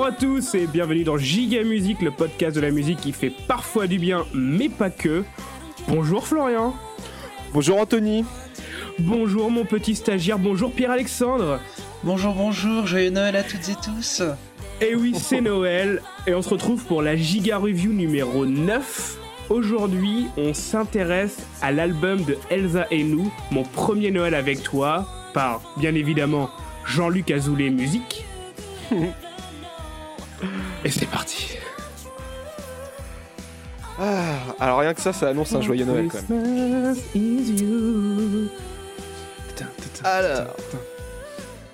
Bonjour à tous et bienvenue dans Giga Musique, le podcast de la musique qui fait parfois du bien, mais pas que. Bonjour Florian. Bonjour Anthony. Bonjour mon petit stagiaire, bonjour Pierre-Alexandre. Bonjour, bonjour, joyeux Noël à toutes et tous. Et oui, c'est Noël et on se retrouve pour la Giga Review numéro 9. Aujourd'hui, on s'intéresse à l'album de Elsa et nous, Mon premier Noël avec toi, par bien évidemment Jean-Luc Azoulay Musique. et c'est parti. Ah, alors rien que ça, ça annonce un joyeux Noël quand même. Alors.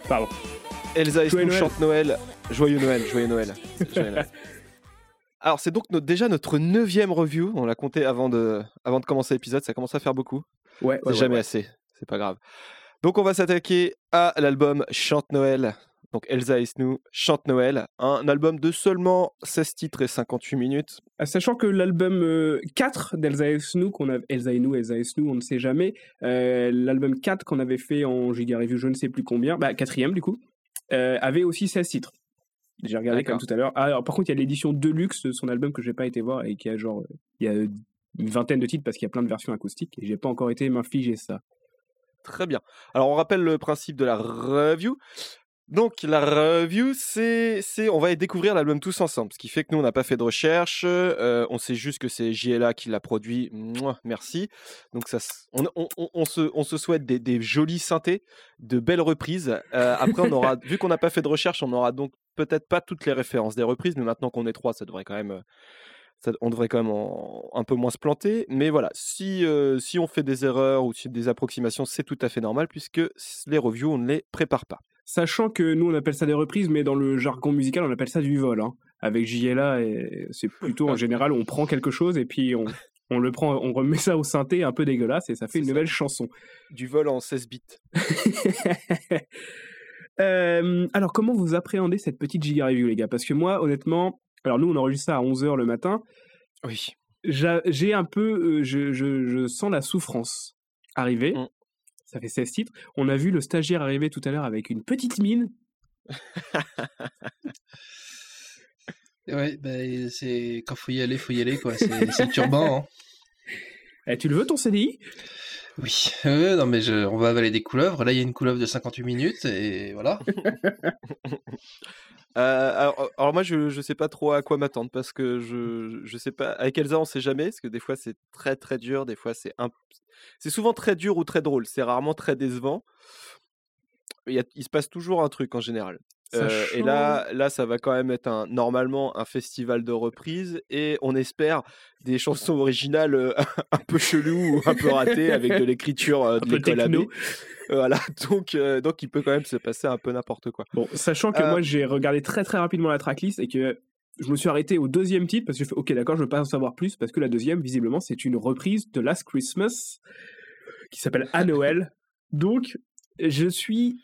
Pardon. Elsa et Joyeux nous Noël. chante Noël. Joyeux Noël, joyeux Noël. Joyeux Noël. Alors c'est donc notre- déjà notre neuvième review. On l'a compté avant de, avant de commencer l'épisode. Ça commence à faire beaucoup. Ouais, C'est ouais, jamais ouais. assez. C'est pas grave. Donc on va s'attaquer à l'album Chante Noël. Donc Elsa et Chante Noël. Un album de seulement 16 titres et 58 minutes. Ah, Sachant que l'album euh, 4 d'Elsa et qu'on a Elsa et nous, Elsa et on ne sait jamais, euh, l'album 4 qu'on avait fait en Giga Review, je ne sais plus combien, bah quatrième du coup, euh, avait aussi 16 titres. J'ai regardé comme tout à l'heure. Ah, alors, par contre, il y a l'édition Deluxe de son album que j'ai pas été voir et qui a genre, euh, il y a une vingtaine de titres parce qu'il y a plein de versions acoustiques et j'ai pas encore été m'infliger ça. Très bien. Alors, on rappelle le principe de la review. Donc, la review, c'est, on va découvrir l'album tous ensemble. Ce qui fait que nous, on n'a pas fait de recherche. euh, on sait juste que c'est JLA qui l'a produit. Mouah, merci. Donc, ça, on, se, souhaite des, jolis synthés, de belles reprises. Euh, après, on aura, vu qu'on n'a pas fait de recherche, on aura donc peut-être pas toutes les références des reprises, mais maintenant qu'on est trois, ça devrait quand même. euh, on devrait quand même un peu moins se planter. Mais voilà, si, si on fait des erreurs ou des approximations, c'est tout à fait normal puisque les reviews, on ne les prépare pas. Sachant que nous on appelle ça des reprises, mais dans le jargon musical on appelle ça du vol. hein. Avec JLA, c'est plutôt en général on prend quelque chose et puis on, on le prend, on remet ça au synthé un peu dégueulasse et ça fait une ça. nouvelle chanson. Du vol en 16 bits. Euh, alors comment vous appréhendez cette petite giga review les gars? Parce que moi honnêtement, alors nous on enregistre ça à 11h le matin, Oui. j'a- j'ai un peu, euh, je, je- je sens la souffrance arriver. Mm. Ça fait 16 titres. On a vu le stagiaire arriver tout à l'heure avec une petite mine. Ouais, bah, c'est quand faut y aller, faut y aller, quoi. C'est c'est le turban, hein. Eh, tu le veux ton CDI Oui, Euh, non, mais je, on va avaler des couleuvres. Là, il y a une couleuvre de 58 minutes, et voilà. Euh, alors, alors moi, je ne sais pas trop à quoi m'attendre parce que je je sais pas. Avec Elsa, on sait jamais parce que des fois c'est très très dur, des fois c'est un... c'est souvent très dur ou très drôle. C'est rarement très décevant. Il, il se passe toujours un truc en général. Euh, et là, là, ça va quand même être un, normalement un festival de reprises et on espère des chansons originales euh, un peu cheloues ou un peu ratées avec de l'écriture euh, de l'école. Voilà, donc, donc il peut quand même se passer un peu n'importe quoi. Bon, sachant que moi j'ai regardé très très rapidement la tracklist et que je me suis arrêté au deuxième titre parce que j'ai fait ok d'accord je veux pas en savoir plus parce que la deuxième visiblement c'est une reprise de Last Christmas qui s'appelle À Noël. Donc je suis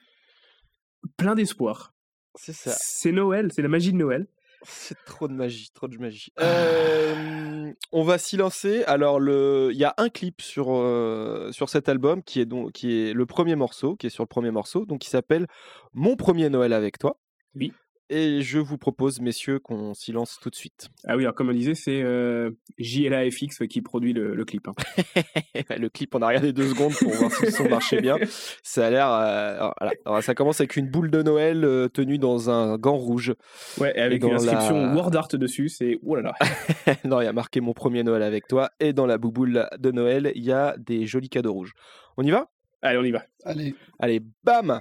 plein d'espoir. C'est ça. C'est Noël, c'est la magie de Noël. C'est trop de magie, trop de magie. Euh, on va s'y lancer. Alors, le- il y a un clip sur, euh, sur cet album qui est, donc, qui est le premier morceau, qui est sur le premier morceau, donc qui s'appelle Mon premier Noël avec toi. Oui. Et je vous propose, messieurs, qu'on s'y lance tout de suite. Ah oui alors comme on disait c'est euh, JLA FX qui produit le, le clip. hein. le clip, on a regardé deux secondes pour voir si le son marchait bien. Ça a l'air. euh, alors, ça commence avec une boule de Noël euh, tenue dans un gant rouge. Ouais et avec une inscription la- Word Art dessus c'est oh là là. non, il y a marqué mon premier Noël avec toi. Et dans la bouboule de Noël, il y a des jolis cadeaux rouges. On y va? Allez on y va. Allez, Allez, bam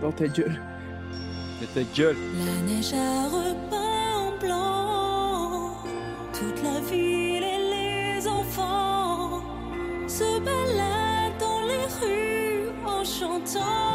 Dans ta gueule. La neige a repeint en blanc toute la ville et les enfants se baladent dans les rues en chantant.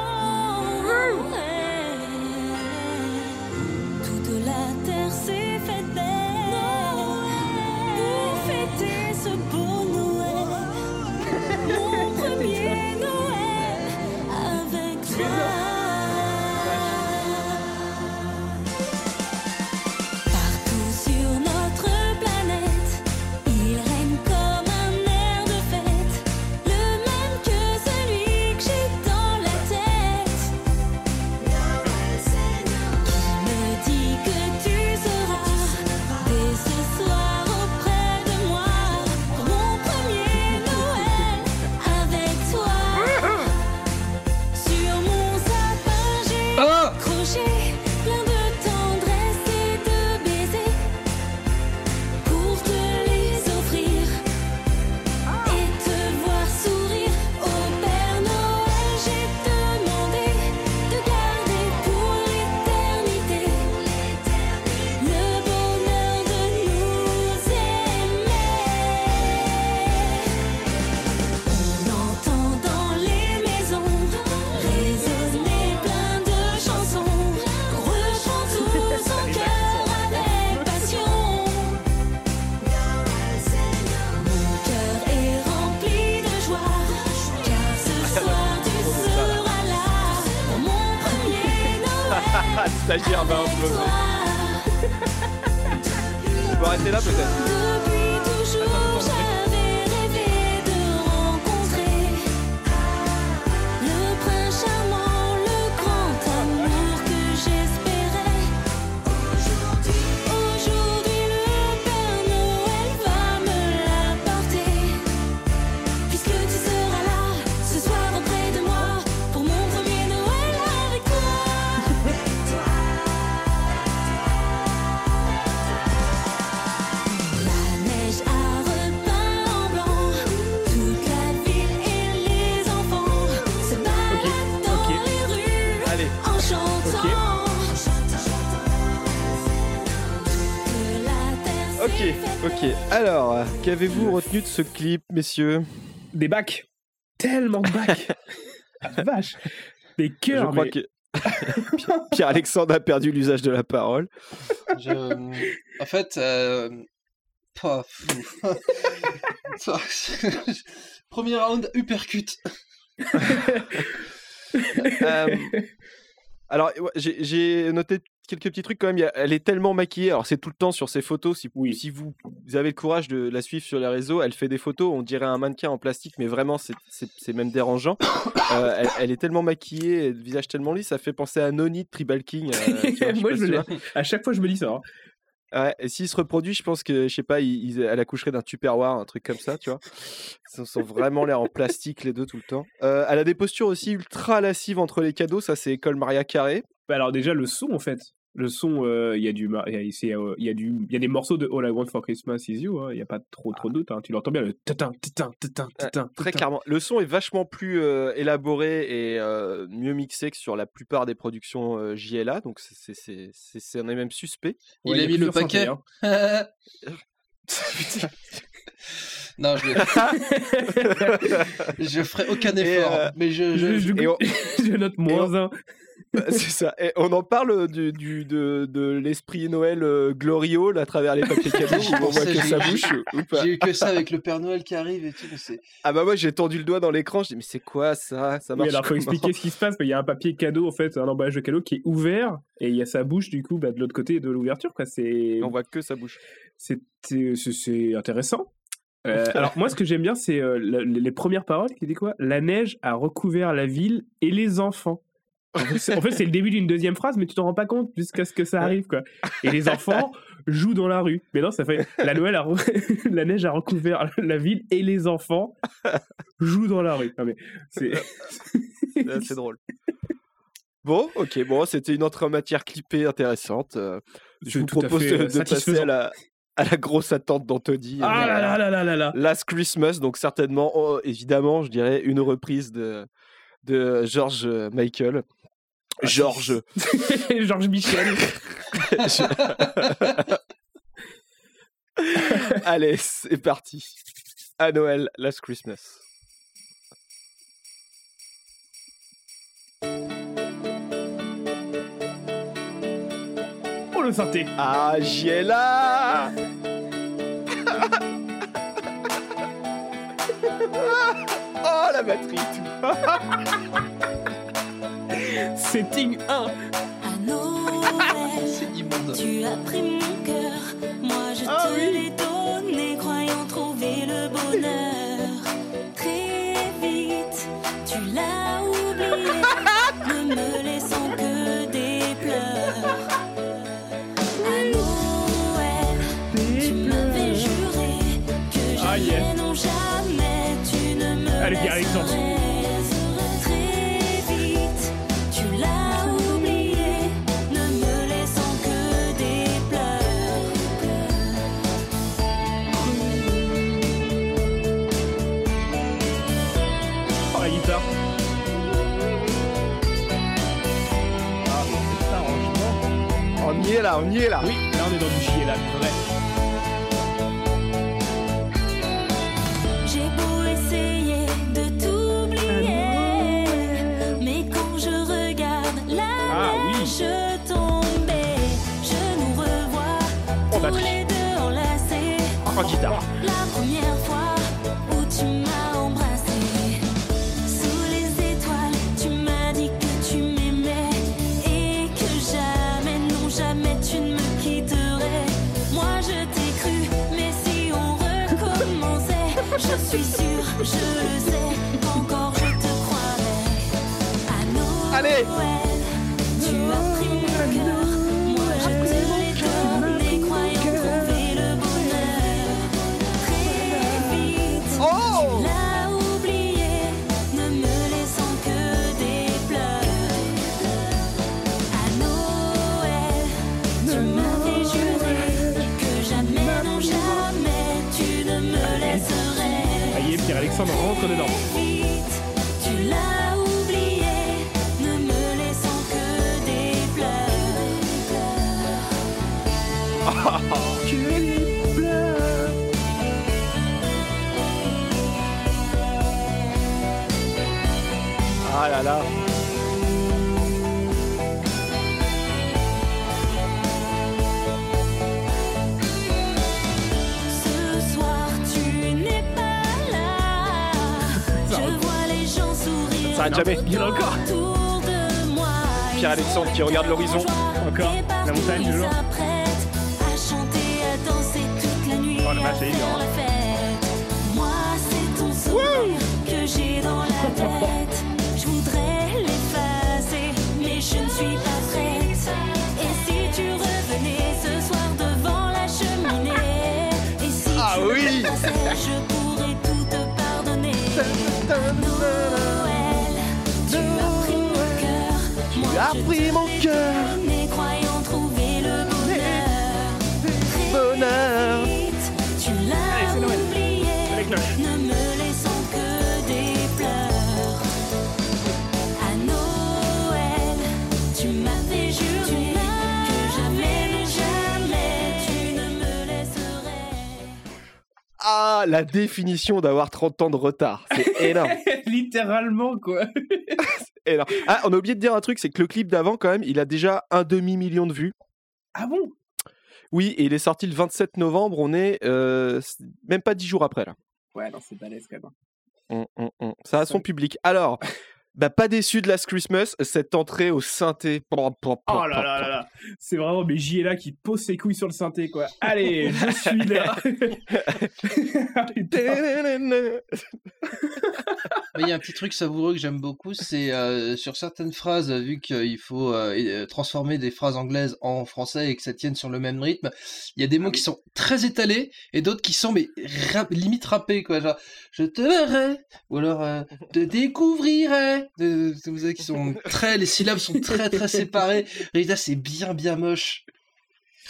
Qu'avez-vous retenu de ce clip, messieurs? Des bacs. Tellement de bacs. Ah, vache. Des Je cœurs. crois mais- que Pierre-Alexandre a perdu l'usage de la parole. Je... En fait, euh... pas fou. Premier round, uppercut. Euh, alors, j'ai noté quelques petits trucs quand même. Elle est tellement maquillée. Alors, c'est tout le temps sur ses photos. Si, Oui. si vous, vous avez le courage de la suivre sur les réseaux, elle fait des photos. On dirait un mannequin en plastique, mais vraiment, c'est- même dérangeant. Euh, elle, elle est tellement maquillée, le visage tellement lisse, ça fait penser à Noni de Tribal King. euh, vois, Moi, je. À chaque fois, je me dis ça. hein. Ouais, et s'il se reproduit, je pense que, je sais pas, il- il- elle accoucherait d'un tupperware, un truc comme ça, tu vois. Ils sont vraiment l'air en plastique, les deux, tout le temps. Euh, elle a des postures aussi ultra lascives entre les cadeaux, ça c'est école Maria Carré. Bah, alors déjà le son en fait. Le son, euh, il y a du, mar- il y a, c'est, euh, il y a du, il y a des morceaux de All I Want for Christmas Is You. hein, Il y a pas trop trop de doute. hein, Tu l'entends bien le tatin tatin tatin tatin. Très clairement. Le son est vachement plus euh, élaboré et euh, mieux mixé que sur la plupart des productions euh, JLA, donc c'est, on est même suspect. Il a mis le paquet. non, je, je ferai aucun effort, euh, mais je, je- Je, je- on- je note moins un. c'est ça. Et on en parle du, du- de, de l'esprit Noël euh, gloriole à travers les papiers cadeaux où on voit que j'ai- ça bouge ou pas. j'ai eu que ça avec le Père Noël qui arrive et tout. Ah bah moi j'ai tendu le doigt dans l'écran, je dis mais c'est quoi ça? Ça Oui, marche alors faut expliquer ce qui se passe. Il y a un papier cadeau en fait, un emballage de cadeau qui est ouvert et il y a sa bouche du coup bah, de l'autre côté de l'ouverture. quoi. C'est On voit que sa bouche. c'est intéressant. Euh, alors moi ce que j'aime bien c'est euh, la- les premières paroles qui dit quoi? La neige a recouvert la ville et les enfants. En fait, c'est en fait, c'est le début d'une deuxième phrase, mais tu t'en rends pas compte jusqu'à ce que ça arrive quoi. Et les enfants jouent dans la rue. Mais non, ça fait la Noël a re- la neige a recouvert la ville et les enfants jouent dans la rue. Non, mais c'est drôle. Bon, ok, bon, c'était une autre matière clippée intéressante. euh, Je C'est vous tout à propose fait, de, euh, de passer satisfaisant. à la, à la grosse attente d'Anthony. ah euh, là là là là là là. Last Christmas, donc certainement, oh, évidemment, je dirais une reprise de, de George Michael. Ah, George. Georges Michel. Allez, c'est parti. À Noël, Last Christmas. Le synthé. Ah, Giela Oh, la batterie Setting 1. À Noël, C'est immonde. tu as pris mon cœur, moi je Ah te oui. l'ai donné, croyant trouver le bonheur. Arrangement. On y est là, on y est là. Oui, là on est dans du chier là, La première fois où tu m'as embrassé, sous les étoiles, tu m'as dit que tu m'aimais et que jamais, non, jamais tu ne me quitterais. Moi je t'ai cru, mais si on recommençait, je suis sûre, je le sais, encore je te croirais. À Allez! Que des pleurs. Ah là là. Jamais. Il y en a encore. Pierre-Alexandre qui regarde l'horizon. Encore. La montagne, Ils toujours. s'apprêtent à chanter, à danser toute la nuit. Oh, à elle est hein. fête. Moi, c'est ton sourire que j'ai dans la tête. Je voudrais l'effacer, mais je ne suis pas prête. Et si tu revenais ce soir devant la cheminée, et si Ah tu oui. me pensais, je pourrais tout te pardonner. Je pris mon cœur. donné, croyant trouver le bonheur. Bonheur. Tu l'as oublié, ne me laissant que des pleurs. À Noël, tu m'avais juré que jamais, mais jamais, tu ne me laisserais. Ah, la définition d'avoir 30 ans de retard. C'est énorme. Littéralement, quoi. énorme. Ah, on a oublié de dire un truc, c'est que le clip d'avant, quand même, il a déjà un demi-million de vues. Ah bon? Oui, et il est sorti le 27 novembre. On est euh, même pas 10 jours après, là. Ouais, non, c'est balèze quand même. Hum, hum, hum. Ça a son public. Alors, bah, pas déçu de Last Christmas, cette entrée au synthé. Oh là là là là C'est vraiment mais J est là qui pose ses couilles sur le synthé quoi. Allez, je suis là. Ah. Mais Il y a un petit truc savoureux que j'aime beaucoup, c'est euh, sur certaines phrases, vu qu'il faut euh, euh, transformer des phrases anglaises en français et que ça tienne sur le même rythme, il y a des mots qui sont très étalés et d'autres qui sont mais rap- limite rappés quoi, genre je te verrai ou alors euh, te découvrirai, Vous savez qui sont très, les syllabes sont très très séparées. Là c'est bien bien moche.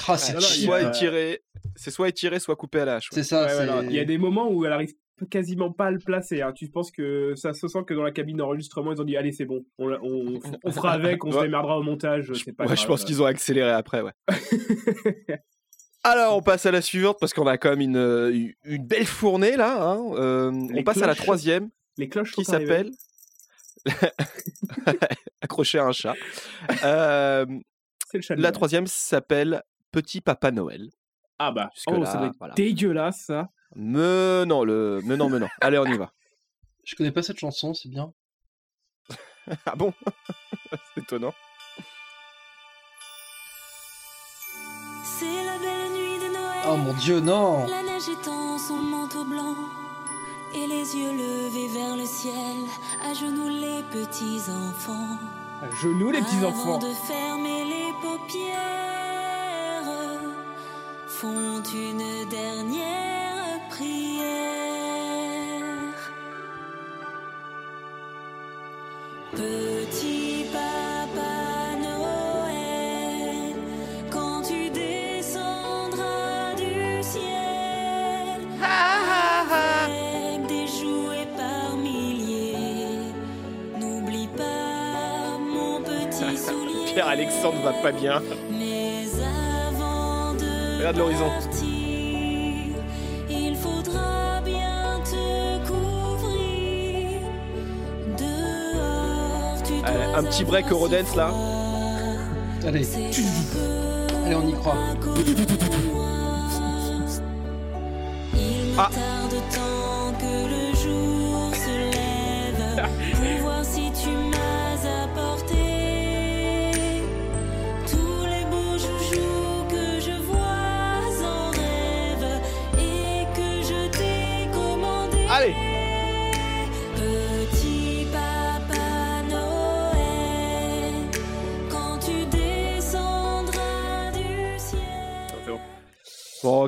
Ah, c'est non, non, il y a- chiant. Soit étiré, c'est soit étiré, soit coupé à la hache. ouais. C'est ça. Ouais, ouais, Il y a des moments où elle arrive quasiment pas à le placer. hein. Tu penses que ça se sent que dans la cabine d'enregistrement ils ont dit allez c'est bon, on, on, on fera avec, on se démerdera au montage. C'est pas Ouais, je pense qu'ils ont accéléré après, ouais. Alors, on passe à la suivante parce qu'on a quand même une, une- belle fournée là. hein. Euh, on passe à la troisième Les cloches qui s'appelle Accroché à un chat. Euh, la troisième s'appelle Petit Papa Noël. Ah bah, oh, là, ça doit être voilà. dégueulasse ça. Mais non, le... mais non, mais non. Allez, on y va. Je connais pas cette chanson, c'est bien. Ah bon? C'est étonnant. C'est la belle nuit de Noël. Oh mon dieu, non La neige étend son manteau blanc et les yeux levés vers le ciel, à genoux les petits enfants. À genoux les petits Avant enfants. de fermer les paupières, font une dernière prière. Petit Pierre-Alexandre va pas bien. Mais avant de Regarde l'horizon. partir, il faudra bien te couvrir. Dehors, tu Allez, dois un petit break si là. Allez, allez, on y croit. Ah.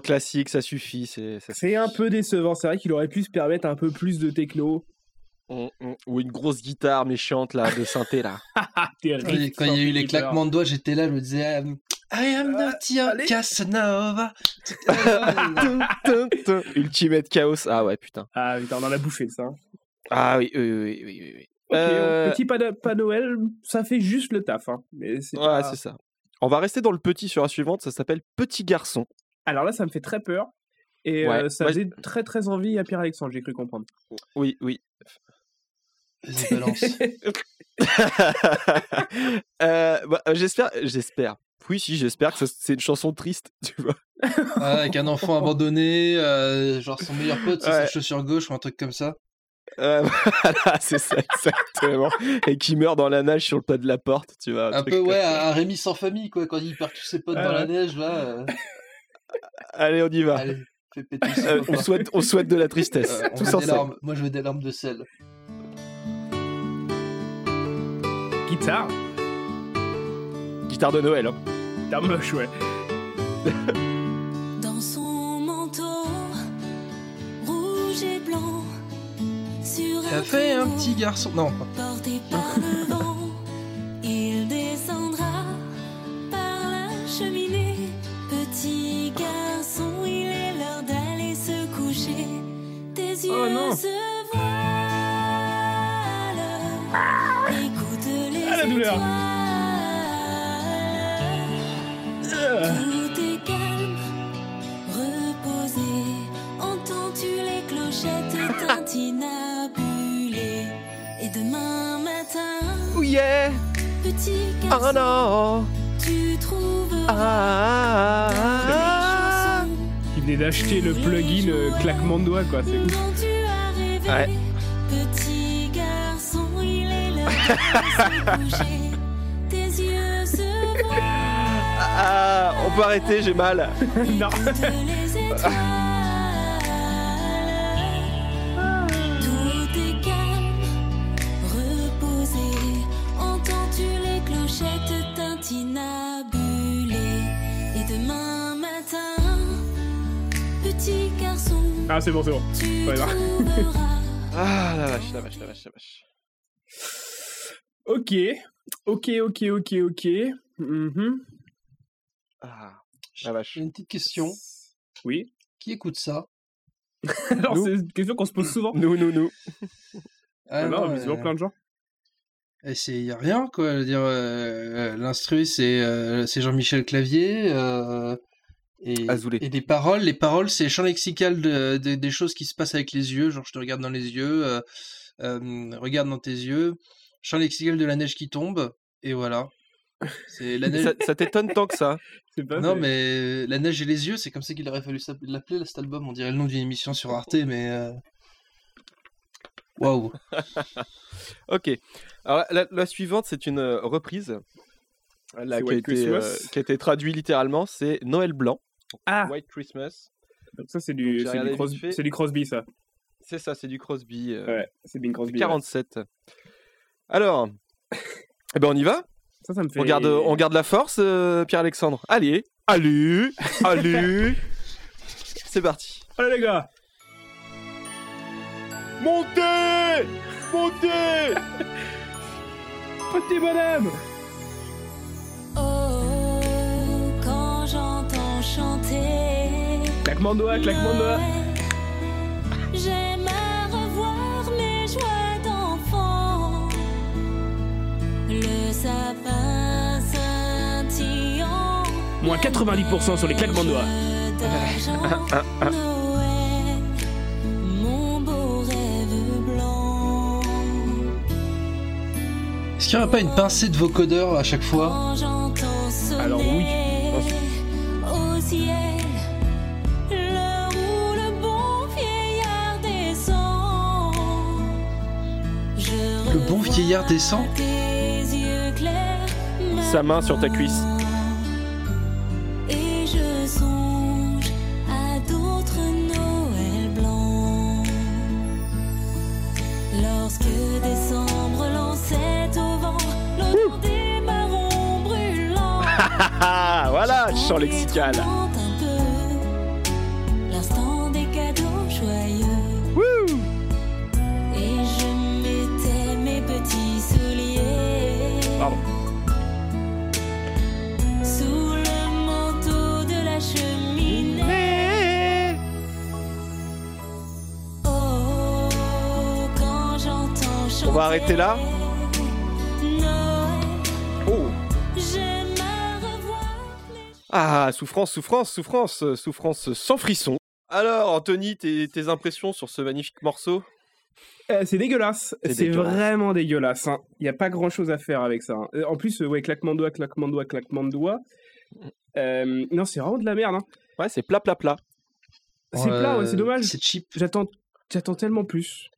Classique, ça suffit. C'est, ça C'est un peu décevant. C'est vrai qu'il aurait pu se permettre un peu plus de techno. Mm, mm. Ou une grosse guitare méchante là, de synthé là. Ah, Quand il quand il y a eu les claquements de doigts, j'étais là, je me disais um, I am not your allez. Casanova. Ultimate Chaos. Ah ouais, putain. Ah putain, on en a bouffé ça. Ok, Ah oui, oui, oui, oui, oui. oui. donc, Euh, Petit pas, pas Noël, ça fait juste le taf. Hein. Mais c'est Ouais, pas- c'est ça. On va rester dans le petit sur la suivante. Ça s'appelle Petit Garçon. Alors là, ça me fait très peur. Et Ouais. euh, ça faisait très très envie à Pierre-Alexandre, j'ai cru comprendre. Oui, oui. Balance. Euh, bah, j'espère, j'espère. Oui, si, j'espère que c'est une chanson triste, tu vois. Ah, avec un enfant abandonné, euh, genre son meilleur pote, c'est Ouais. sa chaussure gauche ou un truc comme ça. Euh, voilà, c'est ça, exactement. Et qui meurt dans la nage sur le pas de la porte, tu vois. Un truc peu, ouais, un Rémi sans famille, quoi, quand il perd tous ses potes Ah dans la neige, là. Euh, Allez, on y va. allez, fais péter ça. Euh, on, souhaite, on souhaite de la tristesse, larmes. Moi, je veux des larmes de sel. Guitare, Guitare de Noël. hein. guitare moche, ouais. Dans son manteau rouge et blanc, sur Il a un fait un petit garçon. Non, pas- porté par le Oh non. les Ah, la douleur. Tout est calme, reposé. Entends-tu les clochettes tintinabulées? Et demain matin, Oh yeah petit Oh garçon, non tu trouveras ah, ta ah, chanson Il venait d'acheter le plugin euh, claquement de doigts, quoi. C'est ouf. Ouais. Petit garçon, il est. Tes yeux se voilent. ah, on peut arrêter, j'ai mal. non. Étoiles. Tout est calme, reposé. Entends-tu les clochettes tintinabulées Et demain matin, petit garçon, Ah, c'est bon, c'est bon. tu Ouais, trouveras. Ah la vache, la vache, la vache, la vache. Ok. Ok, ok, ok, ok. Mhm. Ah, la vache. J'ai une petite question. Oui. Qui écoute ça? Alors, c'est une question qu'on se pose souvent. Nous, nous, nous. Ah, non, euh, plein de gens. Et c'est y a rien quoi, je veux dire euh, l'instru c'est euh, c'est Jean-Michel Clavier euh, et les paroles les paroles c'est champ lexical de, de- des choses qui se passent avec les yeux, genre je te regarde dans les yeux, euh, euh, regarde dans tes yeux, champ lexical de la neige qui tombe et voilà. C'est la neige Ça, ça t'étonne tant que ça C'est pas Non mais la neige et les yeux, c'est comme ça qu'il aurait fallu l'appeler cet album, on dirait le nom d'une émission sur Arte mais euh, Waouh. Ok. Alors la, la suivante, c'est une reprise. Là, qui, a été, euh, qui a été traduit littéralement, c'est Noël blanc. Ah, White Christmas. donc ça, c'est du, c'est du, Cros- Crosby, ça. C'est ça, c'est du Crosby. euh, Ouais, c'est Bing Crosby. ouais. 47. Alors, eh ben on y va? Ça, ça me fait. on garde, on garde la force, euh, Pierre-Alexandre. Allez, allez, allez. C'est parti. Allez, les gars Montez Montez Petit bonhomme Claquement de doigts, claquement de doigts. J'aime à revoir mes joies d'enfant. Le sapin scintillant. Moins 90% sur les claquements de doigts. d'argent, Noël, mon beau rêve blanc. Est-ce qu'il n'y aurait pas une pincée de vocodeur à chaque fois? Descend. Sa main sur ta cuisse. Et je songe à d'autres Noël blancs. Lorsque décembre lançait au vent l'odeur des marrons brûlants. Ah, ah, ah, voilà, je sens lexical. J'entends chanter. On va arrêter là. Oh Ah, souffrance, souffrance, souffrance, souffrance sans frisson. Alors, Anthony, tes, tes impressions sur ce magnifique morceau? Euh, c'est dégueulasse. C'est vraiment dégueulasse. Il n'y a pas grand chose à faire avec ça. hein. Euh, En plus, euh, ouais, claquement de doigts, claquement de doigts, claquement de doigts. Euh, non, c'est vraiment de la merde. hein. Ouais, c'est plat, plat, plat. C'est plat, ouais, c'est dommage. C'est cheap. J'attends, j'attends tellement plus.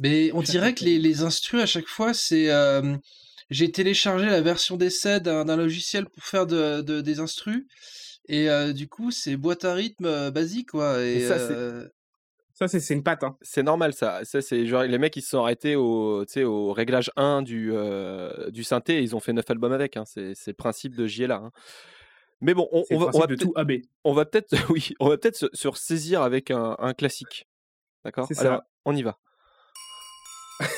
Mais on dirait que les, les instrus à chaque fois, c'est. euh, J'ai téléchargé la version d'essai d'un logiciel pour faire de, de- des instrus. Et euh, du coup, c'est boîte à rythme euh, basique, quoi. Et, Et ça, c'est- euh, Ça, c'est, c'est une patte. hein. C'est normal, ça. ça c'est genre les mecs, ils se sont arrêtés au, tu sais, au réglage 1 du, euh, du synthé et ils ont fait 9 albums avec. hein. C'est c'est le principe de JLA. hein. Mais bon, on, va, on va tout AB. on va peut-être oui, on va peut-être se, se ressaisir avec un, un classique. D'accord? C'est Alors, ça. on y va. Vive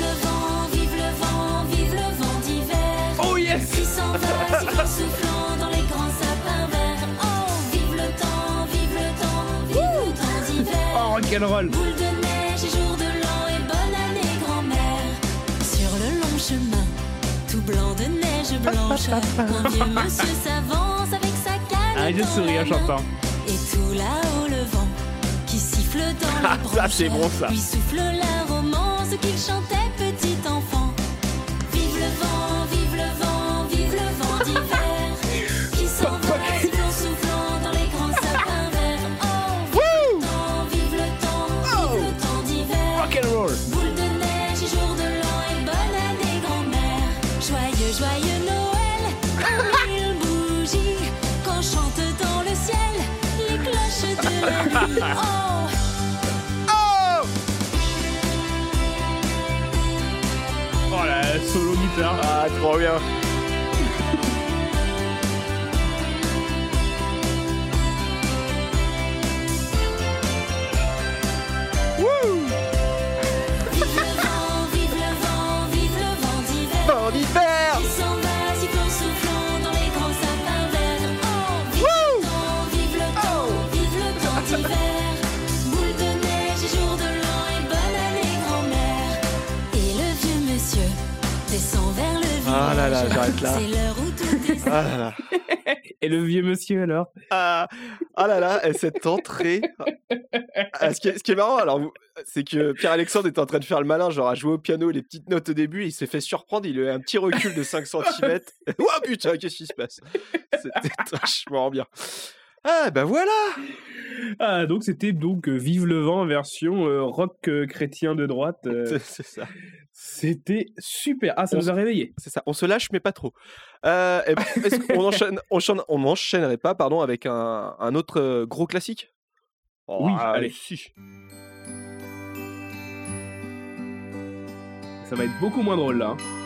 le vent, vive le vent, vive le vent d'hiver. Oh yes Qui s'en va, sifflant, soufflant dans les grands sapins verts. Oh, vive le temps, vive le temps, vive le temps d'hiver. Oh, rock'n'roll Boule de neige et jour de l'an et bonne année grand-mère. Sur le long chemin, tout blanc de neige blanche, un vieux monsieur s'avance avec sa canne Arrête de sourire la chantant. Et tout là-haut le vent qui siffle dans Ah, les ça, c'est bon, ça. Lui souffle la romance qu'il chantait Oh, Oh la solo guitare Ah, trop bien. vive le vent, vive le vent, vive le vent d'hiver. Vent d'hiver Ah là là, j'arrête là. Est Ah là là. Et le vieux monsieur alors? Ah, ah là là, et cette entrée. Ah, ce, qui est, ce qui est marrant, alors, c'est que Pierre-Alexandre était en train de faire le malin, genre à jouer au piano les petites notes au début, il s'est fait surprendre, il a eu un petit recul de 5 cm. Ouah putain, qu'est-ce qui se passe? C'était vachement bien. Ah bah voilà Ah, donc c'était donc euh, Vive le vent version euh, rock euh, chrétien de droite. euh, C'est- ça, c'était super. Ah, ça On nous a réveillés. c'est ça. On se lâche, mais pas trop. Et ben, enchaîne, on enchaîne- on enchaînerait pas, pardon, avec un, un autre gros classique? Oh, Oui, ah, allez. si. Ça va être beaucoup moins drôle là. hein.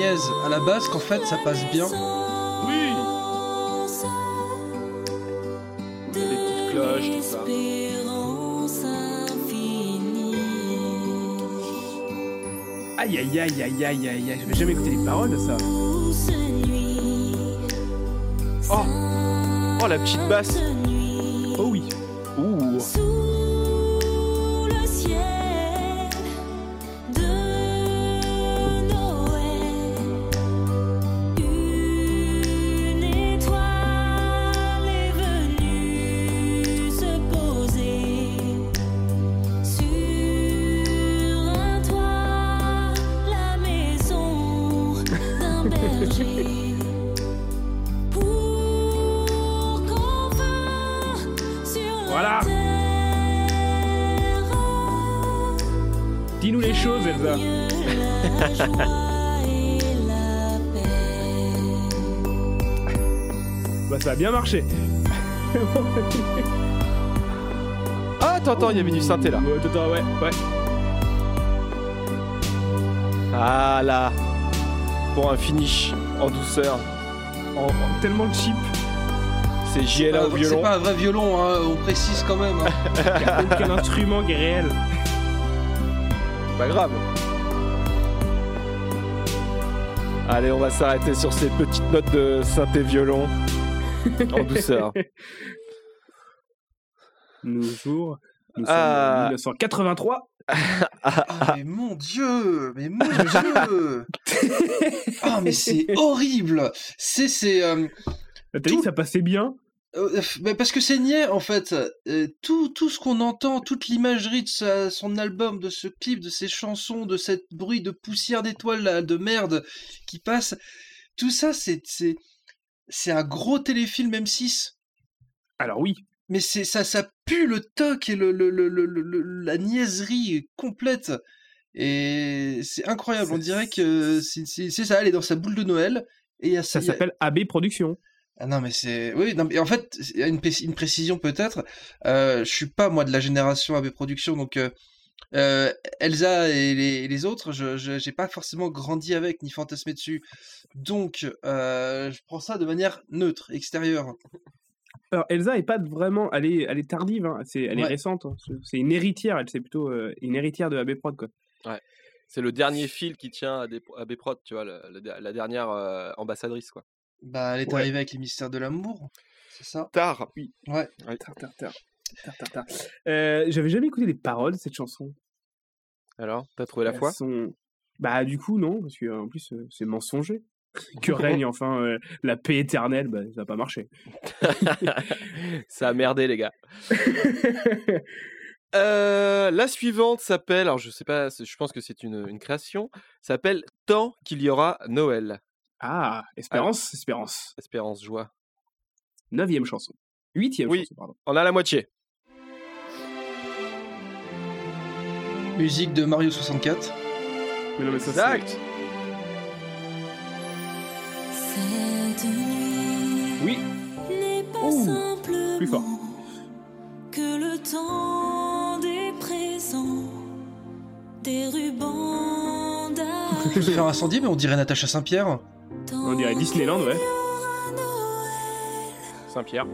niaise à la base qu'en fait, ça passe bien. Oui. De Les petites cloches, tout ça. Aïe aïe aïe aïe aïe aïe aïe. Je vais jamais écouter les paroles de ça. Oh. Oh, la petite basse. Oh oui. Voilà. Dis-nous les choses, Elsa. Bah ça a bien marché. Ah, attends, attends, il y avait du synthé là. Ouais, attends, ouais, ouais. Ah là. Pour un finish en douceur. En- en- tellement cheap. C'est JLA au C'est violon. pas un vrai violon, hein, on précise quand même. hein. Aucun instrument qui est réel. Pas grave. Allez, on va s'arrêter sur ces petites notes de synthé violon en douceur. Nos jours. Nous Ah. sommes en 1983. Ah, mais mon dieu, mais mon dieu. Ah, mais c'est horrible. C'est c'est euh, T'as dit que ça passait bien euh, mais parce que c'est niais en fait. Euh, tout tout ce qu'on entend, toute l'imagerie de sa- son album, de ce clip, de ses chansons, de cette bruit de poussière d'étoiles de merde qui passe, tout ça c'est c'est c'est un gros téléfilm M6. Alors oui. Mais c'est ça, ça pue le toc et le, le, le, la niaiserie complète. Et c'est incroyable. On dirait que c'est ça, elle est dans sa boule de Noël. Et il y a Ça a- s'appelle AB Productions. Ah non, mais c'est. Oui, non, mais en fait, il y a une, pré- une précision peut-être. Euh, je suis pas, moi, de la génération AB Productions, donc. euh, euh, Elsa et les, les autres, je je- j'ai pas forcément grandi avec ni fantasmé dessus, donc euh, je prends ça de manière neutre, extérieure. Alors Elsa est pas vraiment, elle est, elle est tardive, hein. c'est, elle est Ouais. récente. hein. C'est- C'est une héritière, elle c'est plutôt euh, une héritière de AB Prod quoi. C'est le dernier fil qui tient à, des, à Bprod, tu vois, la, dernière euh, ambassadrice, quoi. Bah, elle est Ouais. arrivée avec les mystères de l'amour, c'est ça? Tard. Ouais. Tar, tar, tar. Tar, tar, tar. Euh, J'avais jamais écouté les paroles de cette chanson. Alors, t'as trouvé la Elles foi? sont- Bah du coup non, parce que en plus euh, c'est mensonger. Que règne enfin euh, la paix éternelle, bah, ça va pas marché. Ça a merdé, les gars. Euh, la suivante s'appelle, alors je sais pas, c'est- je pense que c'est une, une création, s'appelle Tant qu'il y aura Noël. Ah, espérance, espérance. Espérance, joie. Neuvième chanson. Huitième Oui. chanson, pardon. On a la moitié. Musique de Mario 64. Mais non, mais ça, Exact. Cette nuit Oui, n'est pas Ouh, plus fort. que le temps des présents, des rubans Je se faire incendier, mais on dirait Natacha Saint-Pierre. On dirait Disneyland, ouais. Saint-Pierre.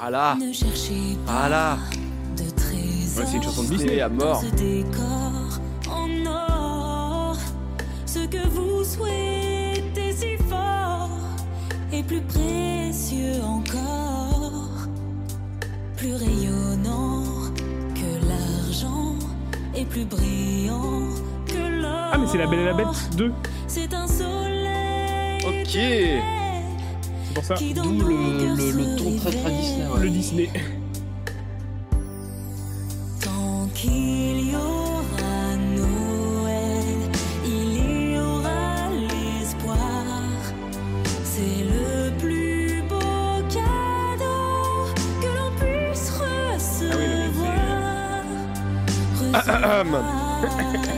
Voilà. Ne cherchez pas Voilà. de trésors. Ouais, c'est une chanson de Disney à mort. Ce décor en or, ce que vous souhaitez si fort est plus précieux encore, plus rayonnant que l'argent et plus brillant c'est la Belle et la Bête 2, C'est un soleil. Ok. c'est pour ça. D'où le, le, le ton très très Disney. ouais. Le Disney. Tant qu'il y aura Noël, il y aura l'espoir. C'est le plus beau cadeau que l'on puisse recevoir. Recevoir. Quand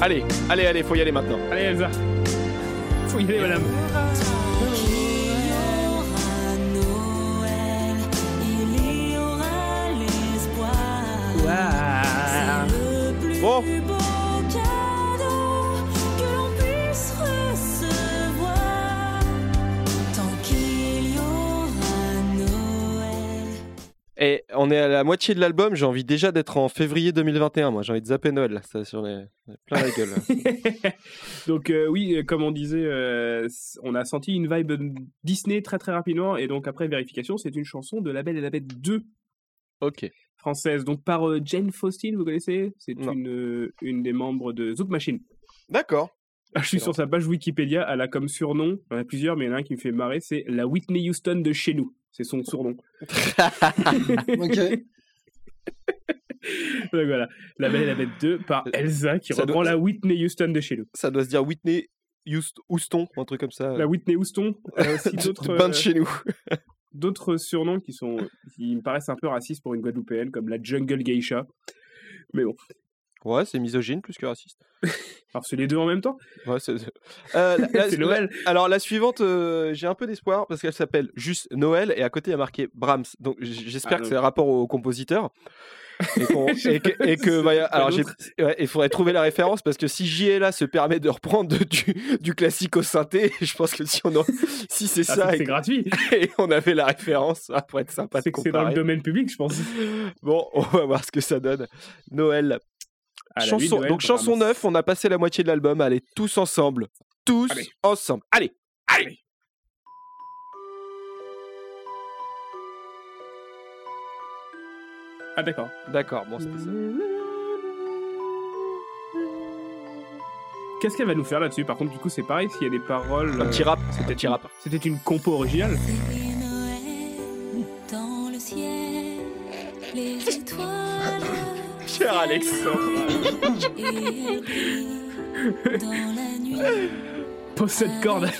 Allez, allez, allez, faut y aller maintenant. Allez Elsa. Faut y aller madame. Tant qu'il Et on est à la moitié de l'album, j'ai envie déjà d'être en février 2021, moi j'ai envie de zapper Noël, là, ça sur les... plein la gueule. donc euh, oui, euh, comme on disait, euh, on a senti une vibe Disney très très rapidement et donc après vérification, c'est une chanson de La Belle et la Bête 2 ok. française, donc par euh, Jane Faustin, vous connaissez? C'est une des membres de Zouk Machine. D'accord. Ah, je suis sur sa page Wikipédia, elle a comme surnom, il y en a plusieurs, mais il y en a un qui me fait marrer, c'est la Whitney Houston de chez nous. C'est son surnom. Ok. Donc voilà, La Belle et la Bête 2 par Elsa qui Ça reprend doit- la Whitney Houston de chez nous. Ça doit se dire Whitney Houst- Houston, un truc comme ça. La Whitney Houston, a aussi de, d'autres de de euh, chez nous. d'autres surnoms qui sont qui me paraissent un peu racistes pour une Guadeloupéenne, comme la Jungle Geisha. Mais bon, Ouais, c'est misogyne plus que raciste. alors c'est les deux en même temps? Ouais, c'est Euh, la- Noël. alors la suivante, euh, j'ai un peu d'espoir parce qu'elle s'appelle juste Noël et à côté il y a marqué Brahms. Donc j- j'espère Ah, que c'est rapport au compositeur. Et, et que, et que- bah, alors ouais, il faudrait trouver la référence parce que si JLA se permet de reprendre du, du classique au synthé, je pense que si on a- si c'est Ah, ça c'est gratuit. et on avait la référence, ça pourrait être sympa C'est dans le domaine public, je pense. Bon, on va voir ce que ça donne. Noël. Ah, la vie de chanson, donc chanson Brahms. 9, on a passé la moitié de l'album. Allez, tous ensemble. Tous Allez. ensemble. Allez, allez. Ah d'accord. D'accord, bon, c'était ça. Qu'est-ce qu'elle va nous faire là-dessus? Par contre, du coup, c'est pareil, s'il y a des paroles. Un euh, petit rap. C'était Un petit rap. C'était une compo originale. C'est Noël dans le ciel, les étoiles. Cher Alexandre. Pose cette corde.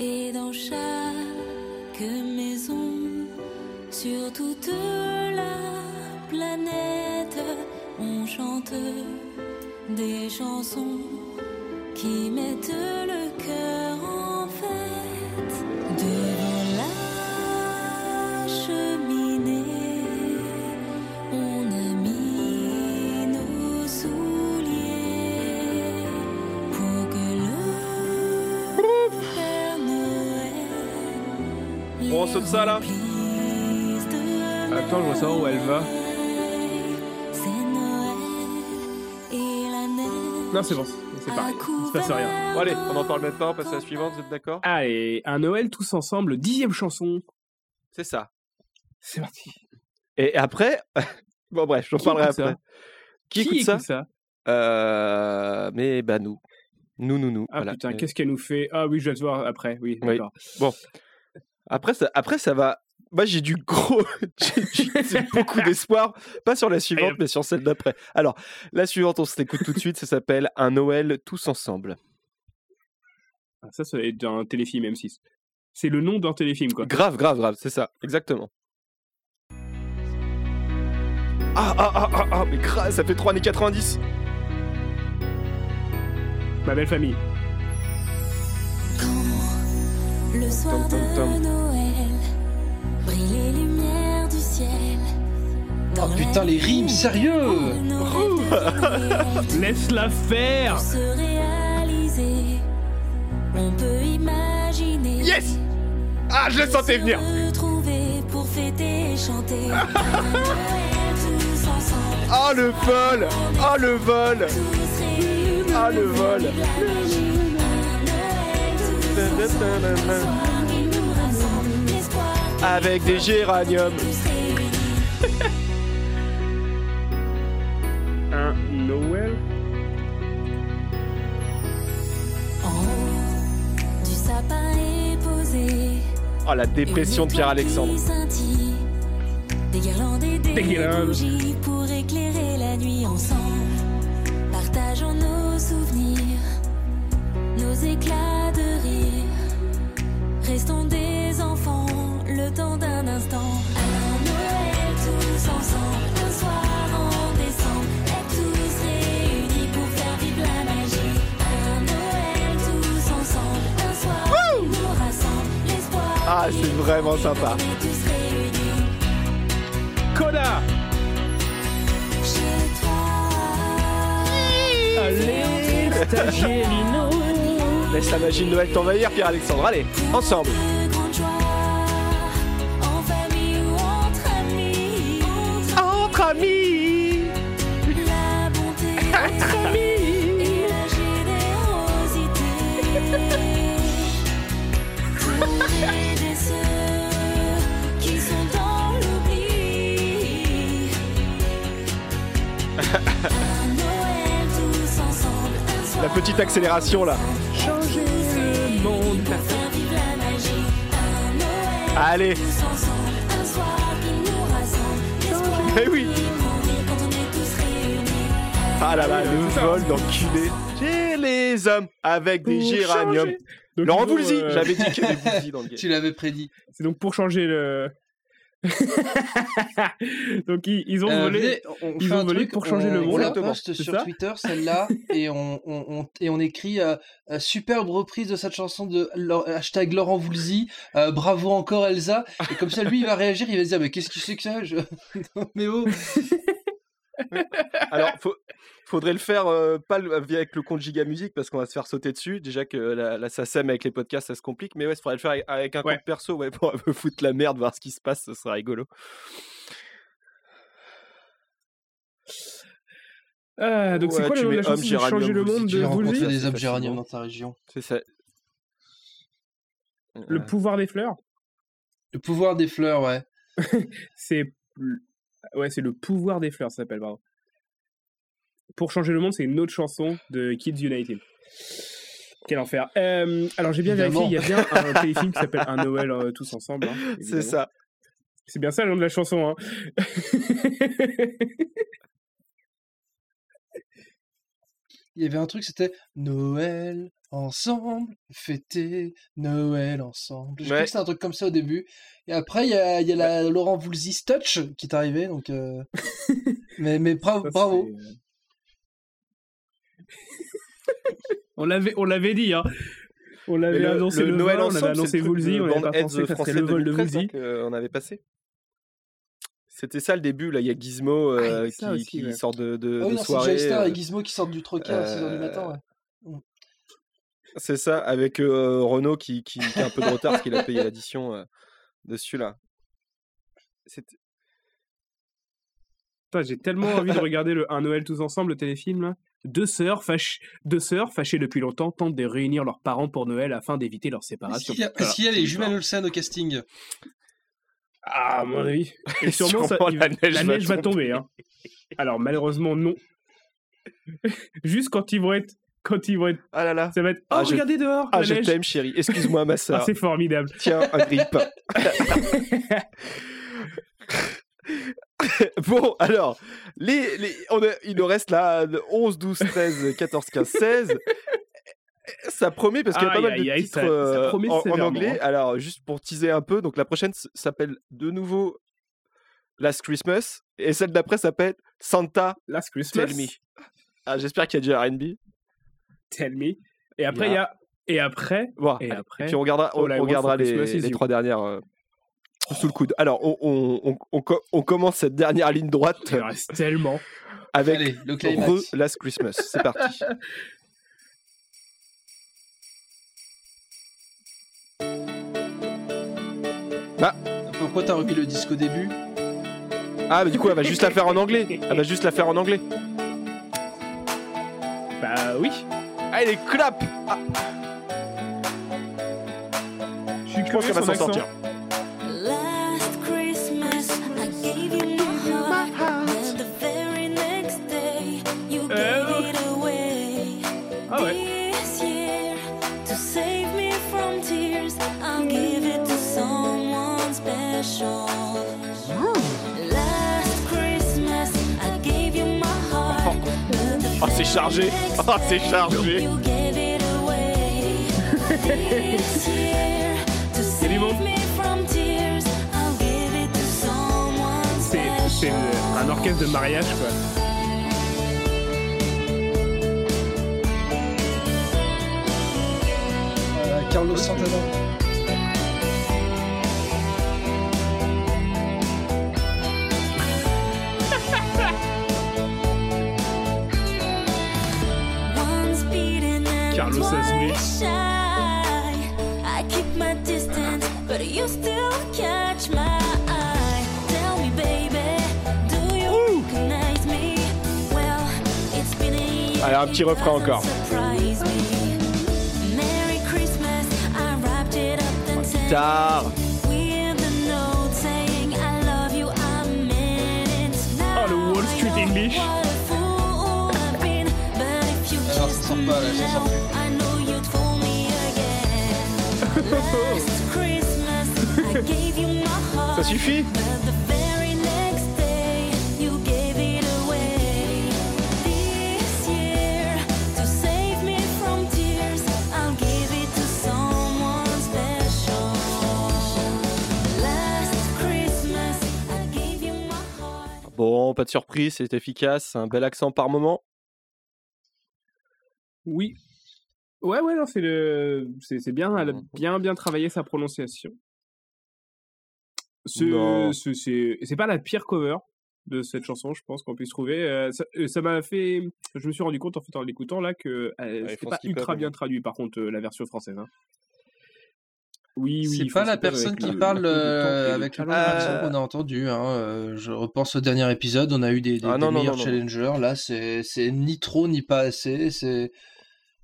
Et dans chaque maison, sur toute la planète, on chante des chansons qui mettent Bon, saute ça, là Attends, je vois savoir où elle va. Non, c'est bon, c'est pareil. Il se passe rien. Bon, allez, on en parle maintenant, on passe à la suivante, vous êtes d'accord? Allez, un Noël tous ensemble, dixième chanson. C'est ça. C'est parti. Et après, bon, bref, j'en parlerai après. Qui, écoute ça, Euh, Mais bah, nous. Nous, nous, nous. Ah voilà. putain, qu'est-ce qu'elle nous fait? Ah oui, je vais te voir après. Oui, Oui. d'accord. Après, ça, après, ça va. Moi, j'ai du gros. j'ai- beaucoup d'espoir. Pas sur la suivante, mais sur celle d'après. Alors, la suivante, on se l'écoute tout de suite. Ça s'appelle Un Noël tous ensemble. Ah, Ça, c'est d'un téléfilm M6. C'est le nom d'un téléfilm, quoi. Grave, grave, grave. C'est ça, exactement. Ah, ah, ah, ah, ah, mais grave, ça fait 3 années 90. Ma belle famille. Quand le soir Tom, tom, de tom. Brillent les lumières du ciel. Oh putain, les rimes, sérieux Laisse-la faire pour se réaliser. On peut imaginer. Yes Ah, je le sentais venir. Pour fêter et chanter. Oh, le vol Oh, le vol. Ah, le vol Avec des géraniums. Un Noël En haut du sapin est posé. Oh, la dépression de Pierre-Alexandre. Des guirlandes et des, Des bougies pour éclairer la nuit ensemble. Partageons nos souvenirs, nos éclats instant. Un Noël tous ensemble, un soir en décembre. Être tous réunis pour faire vivre la magie. Un Noël tous ensemble, un soir nous rassemble. L'espoir. Ah, c'est vraiment sympa. Coda chez toi. Allez, Stagierino Laisse la magie de Noël t'envahir, Pierre-Alexandre. Allez, ensemble. Petite accélération là. Changer le monde. Allez. tous ensemble. Un soir qui nous rassemble. Eh oui. Ah là là, le vol d'enculé. J'ai les hommes avec des géraniums. Laurent Voulzy, euh, j'avais dit qu'il y avait Voulzy dans le game. Tu l'avais prédit. C'est donc pour changer le. donc ils, ils ont Euh, volé. on ils fait ont volé truc, pour changer on, le on monde. la Exactement. poste sur Twitter, celle-là, et on, on, on- et on écrit euh, euh, superbe reprise de cette chanson de hashtag Laurent Voulzy, euh, bravo encore Elsa, et comme ça lui il va réagir, il va se dire mais qu'est-ce que c'est que ça? Je... Non, mais oh Alors, faut- faudrait le faire euh, pas le- avec le compte Giga Musique parce qu'on va se faire sauter dessus. Déjà que la, la SACEM avec les podcasts ça se complique, mais ouais, il faudrait le faire avec, avec un Ouais. compte perso ouais, pour un peu foutre la merde, voir ce qui se passe, ce sera rigolo. Ah, donc c'est quoi tu le mets la homme géranium changer le monde de rencontré des hommes géraniums dans ta région. C'est ça. Le pouvoir des fleurs? Le pouvoir des fleurs, ouais. C'est ouais, c'est le pouvoir des fleurs, ça s'appelle. Pardon. Pour changer le monde, c'est une autre chanson de Kids United. Quel enfer. Euh, alors j'ai bien vérifié, il y a bien un téléfilm qui s'appelle Un Noël euh, tous ensemble. hein, C'est ça. C'est bien ça le nom de la chanson. Hein. Il y avait un truc, c'était Noël ensemble, fêter Noël ensemble. Je crois Ouais. que c'était un truc comme ça au début. Et après, il y a, il y a la Laurent Voulzy Touch qui est arrivé. Donc, euh, mais, mais bravo. Ça, bravo. Euh, on l'avait, on l'avait dit. Hein. On l'avait annoncé le le, Noël vol, on ensemble, avait c'est annoncé Woolsey, on n'avait Band pas pensé que ça serait français le vol de 2013, hein, Woolsey. qu'on avait passé. C'était ça le début, là. Il y a Gizmo euh, Ah, avait qui, aussi, qui ouais. sort de, de, oui, de non, c'est soirée. Euh, et Gizmo qui sortent du trocas à 6h du matin. Ouais. C'est ça, avec euh, Renault qui, qui, qui a un peu de retard parce qu'il a payé l'addition euh, dessus là. C'était- J'ai tellement envie de regarder le Un Noël tous ensemble, le téléfilm. Là. Deux sœurs, fâch... Deux sœurs fâchées depuis longtemps tentent de réunir leurs parents pour Noël afin d'éviter leur Est-ce séparation. qu'il y a, Voilà, est-ce qu'il y a les jumelles Olsen au casting Ah, à mon avis. Et sûrement, ça- la neige va va tomber. hein. Alors, malheureusement, non. Juste quand ils vont être. Quand ils vont être. Ah là là. Ça va être. Oh, Ah, je- regardez dehors Ah, la je t'aime, chérie. Excuse-moi, ma Ah, soeur. c'est formidable. Tiens, un grippe. bon, alors, les, les, on a- il nous reste là le 11, 12, 13, 14, 15, 16. Ça promet parce qu'il y a pas Aïe, mal de titres ça- ça euh, promet en, en anglais. hein. Alors, juste pour teaser un peu, donc la prochaine s'appelle de nouveau Last Christmas et celle d'après s'appelle Santa Last Christmas. Tell Me. Ah, J'espère qu'il y a du R&B. Tell me. Et après, Il y y a- a. Et après. Et après, puis on regardera, on, on regardera les, les trois dernières euh, sous le coude. Alors, on, on, on, on co- on commence cette dernière ligne droite Il reste tellement. avec Allez, le Re. Last Christmas. C'est parti. Pourquoi t'as remis le disque au début Ah, mais du coup, elle va juste la faire en anglais. Elle va juste la faire en anglais. Bah oui. Allez, clap Ah, Je Je pense qu'elle va s'en sortir. Oh, c'est chargé. Oh, c'est chargé. a du monde. save me from tears, I'll give it to someone C'est un orchestre de mariage, quoi. Euh, Carlos Santana. Carlos. I keep my distance, but you still catch my eye. Tell me, baby, do you recognize me? Well, it's been a year. Allez, un petit it refrain encore. surprise me. Merry Christmas, I wrapped it up and sent Tard. with the note saying I love you, I meant it. Oh, le Wall Street English. Alors, sort pas, là, plus. Ça suffit. Bon, pas de surprise, c'est efficace, un bel accent par moment. Oui. Ouais, ouais, non, c'est le, c'est c'est bien, elle a Mhm. bien, bien travaillé sa prononciation. Non. Ce, ce- c'est, c'est pas la pire cover de cette chanson, je pense qu'on puisse trouver. Euh, ça, euh, ça m'a fait, je me suis rendu compte en fait en l'écoutant là que euh, ils c'était font pas ce qu'ils ultra peuvent, bien hein. traduit. Par contre, euh, la version française. Hein. Oui, oui. C'est pas la ce qu'ils peuvent personne avec qui le- parle le euh, le avec le talent. même Euh, accent qu'on a entendu. Hein. euh, je repense au dernier épisode, on a eu des, des, Ah des non, non, meilleurs non, non. challengers. Là, c'est c'est ni trop ni pas assez. C'est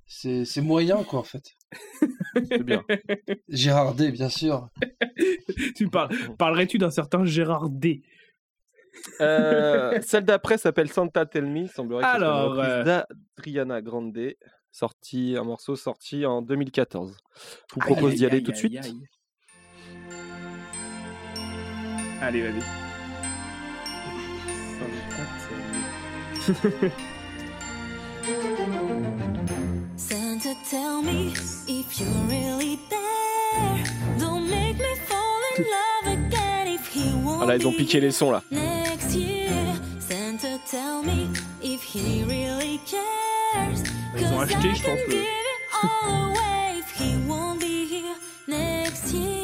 c'est c'est moyen quoi en fait. C'est bien. Gérard D, bien sûr. tu parles, parlerais-tu d'un certain Gérard D? Euh, celle d'après s'appelle Santa Tell Me, semblerait Alors, reprise euh, d'Adriana Grande, sorti, un morceau sorti en 2014. Je vous Aïe, propose d'y aïe, aller aïe, tout de suite. aïe. Allez, vas-y. tell me if you're really there. Don't make me fall in love again if he won't Ah là, ils ont piqué les sons là. next year. Santa, tell me if he really cares. Ils ont 'Cause acheté, I je can pense, le- give it all away if he won't be here next year.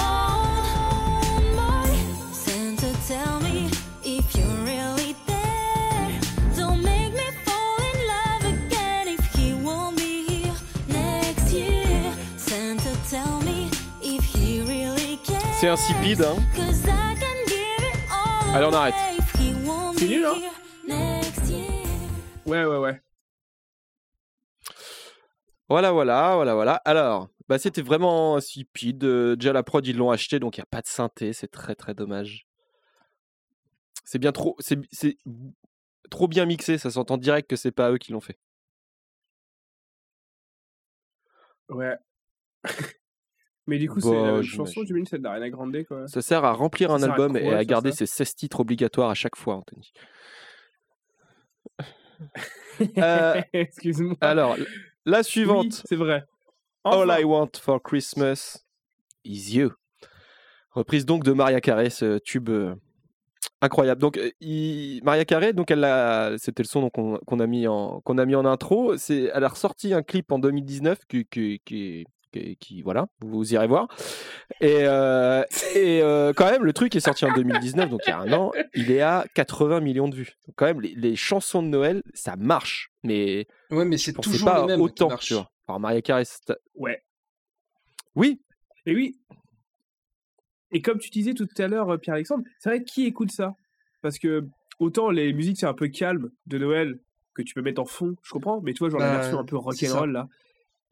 C'est insipide, hein. Allez, on arrête. hein. Ouais, ouais, ouais. Voilà, voilà, voilà, voilà. Alors, bah, c'était vraiment insipide. Euh, déjà, la prod, ils l'ont acheté, donc il n'y a pas de synthé. C'est très, très dommage. C'est bien trop. C'est c'est trop bien mixé. Ça s'entend direct que c'est pas eux qui l'ont fait. Ouais. Mais du coup, c'est Bah, la même j'imagine. chanson, j'imagine, celle d'Ariana Grande, quoi. Ça sert à remplir Ça un à album et à garder ses 16 titres obligatoires à chaque fois, Anthony. Euh, Excuse-moi. alors, la Oui, suivante. c'est vrai. All. I Want for Christmas is You. Reprise donc de Maria Carey, ce tube euh, incroyable. Donc, euh, il- Maria Carey, donc elle a, c'était le son qu'on a mis en qu'on a mis en intro. C'est, elle a ressorti un clip en 2019 qui, qui, qui, qui- qui- voilà, vous irez voir. Et, euh, et euh, quand même, le truc est sorti en 2019, donc il y a un an. Il est à 80 millions de vues. Donc, quand même, les, les chansons de Noël, ça marche, mais Ouais, mais c'est toujours pas les mêmes qui autant. marchent. Tu vois. Alors Maria Carey, Ouais. oui, Et oui. Et comme tu disais tout à l'heure, Pierre-Alexandre, c'est vrai, qui écoute ça? Parce que autant les musiques, c'est un peu calme de Noël, que tu peux mettre en fond, je comprends, mais tu vois, genre la Bah, version un peu rock'n'roll, là,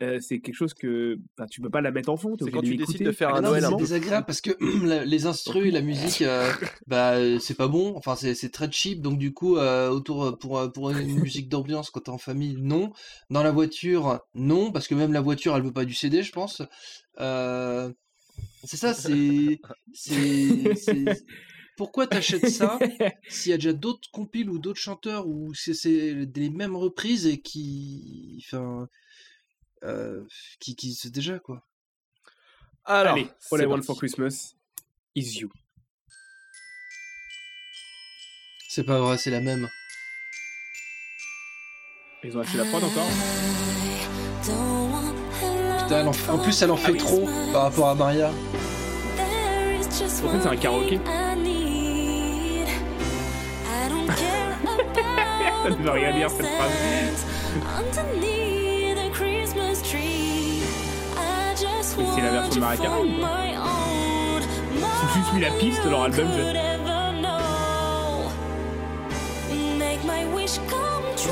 euh, c'est quelque chose que bah, tu peux pas la mettre en fond. C'est quand tu décides de faire Ah un non, Noël c'est désagréable parce que les instrus et la musique, euh, bah c'est pas bon. Enfin, c'est très cheap. Donc du coup, euh, autour pour pour une musique d'ambiance quand t'es en famille, non. Dans la voiture, non, parce que même la voiture, elle veut pas du CD, je pense. Euh, c'est ça, c'est pourquoi t'achètes ça s'il y a déjà d'autres compiles ou d'autres chanteurs où c'est c'est les mêmes reprises et qui, enfin, euh, qui qui c'est déjà quoi. Alors, Allez, All c'est I Want for Christmas is You. C'est pas vrai, c'est la même. Ils ont acheté la prod encore Putain, elle en, en plus, elle en fait oui. trop par rapport à Maria. En fait, c'est un karaoké. Ça ne veut rien dire, cette phrase. c'est la version de Ils ont juste mis la piste de leur album. je- Make my wish come true.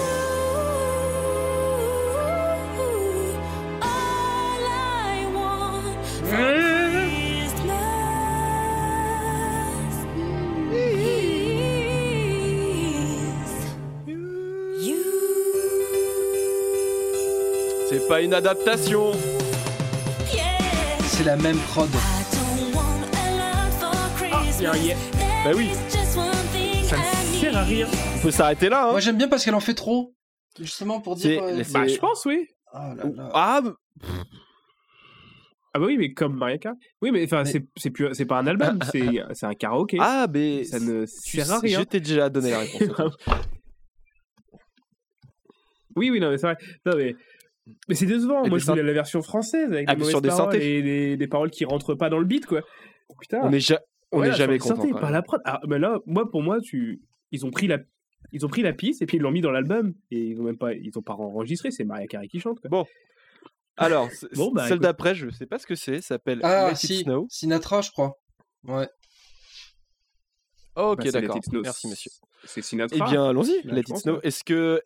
All I want for Christmas is you. C'est pas une adaptation. C'est la même prod. I don't want a lot for y a un Christmas. yeah. Bah oui. Ça ne sert à rien. On peut s'arrêter là. Hein. Moi j'aime bien parce qu'elle en fait trop. Justement pour dire. Euh, Bah, je pense, oui. Oh là là. Ah, Ah bah oui, mais comme Mariah Carey. Oui, mais enfin, Mais- c'est c'est plus, c'est pas un album, c'est un karaoké. ah, mais ça ne sert à rien. Je t'ai déjà donné la réponse. Oui, oui, non, mais c'est vrai. Non, mais, mais c'est décevant. Et Moi, je voulais la version française avec Ah, des mauvaises des paroles et des, des paroles qui rentrent pas dans le beat, quoi. Putain. on est, ja- on Ouais, jamais content. synthés, quand pas la prod. Ah, mais là, moi, pour moi, tu, ils ont pris la, ils ont pris la piste et puis ils l'ont mis dans l'album et ils ont même pas, ils ont pas enregistré. C'est Mariah Carey qui chante. Quoi. Bon. Alors, Bon, bah, celle d'après, je sais pas ce que c'est. S'appelle Ah Let si, It Snow. Sinatra je crois. Ouais. Ok, Bah, d'accord. Merci, monsieur. C'est Sinatra. Eh bien, allons-y. Bah, Let It Snow. Est-ce que.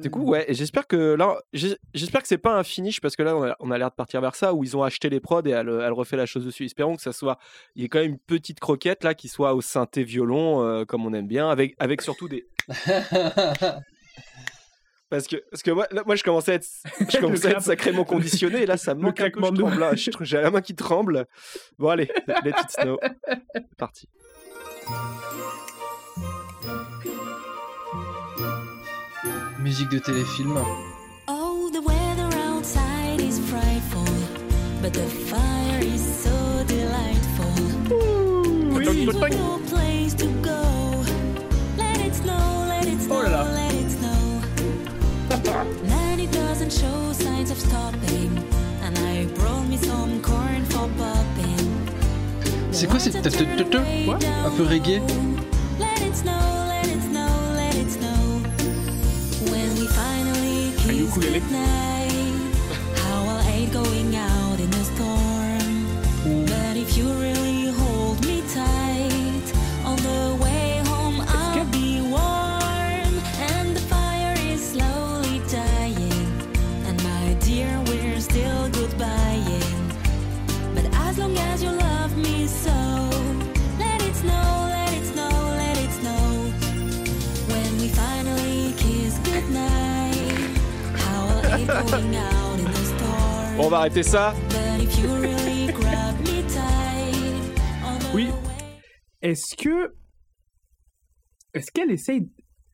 Du coup, ouais, j'espère que là, j'espère que c'est pas un finish parce que là, on a, on a l'air de partir vers ça où ils ont acheté les prods et elle, elle refait la chose dessus. Espérons que ça soit, il y ait quand même une petite croquette là qui soit au synthé violon euh, comme on aime bien, avec, avec surtout des, parce que, parce que moi, là, moi, je commençais à être, je commençais à être sacrément conditionné et là, ça me manque un peu, je tremble, là. Je- J'ai la main qui tremble. Bon, allez, let it snow. C'est parti. Musique de téléfilm. Oh, the weather outside is frightful, but the fire is so delightful. This is show signs of stopping, and I brought me some corn for popping. C'est quoi cette Quoi? Un peu reggae? Let it snow, let it snow, on va arrêter ça. Oui. Est-ce que, est-ce qu'elle essaye,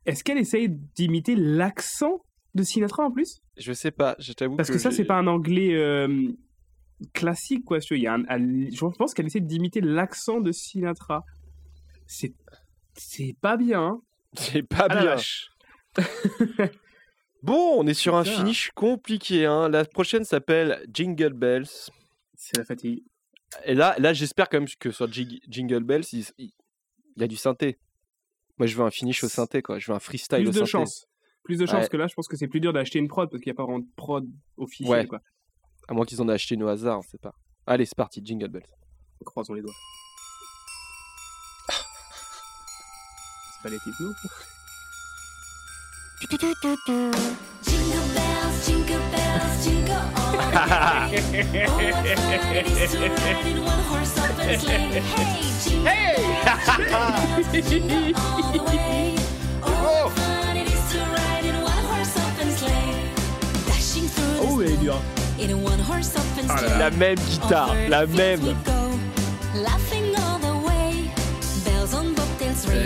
est-ce qu'elle essaye d'imiter l'accent de Sinatra en plus? Je sais pas, je t'avoue Parce que, ça, c'est pas un anglais euh, classique, quoi. Il y a un- un- je pense qu'elle essaie d'imiter l'accent de Sinatra. C'est, c'est pas bien. hein. C'est pas Ah bien. Bon, on est sur un Putain. finish compliqué. Hein. La prochaine s'appelle Jingle Bells. C'est la fatigue. Et là, là j'espère quand même que sur Jig- Jingle Bells, il, y a du synthé. Moi, je veux un finish au synthé, quoi. Je veux un freestyle Plus au de synthé. chance. Plus de chance Ouais. que là, je pense que c'est plus dur d'acheter une prod parce qu'il n'y a pas vraiment de prod officielle. Ouais. Quoi. À moins qu'ils en aient acheté une au hasard, on sait pas. Allez, c'est parti, Jingle Bells. Croisons les doigts. C'est pas les types, nous Hey, jingle bells, jingle all the way. Oh, what fun it is to ride in one horse open sleigh. Dashing through the Oh, elle est dure. in a one horse open Ah là sleigh. La même guitare, la même.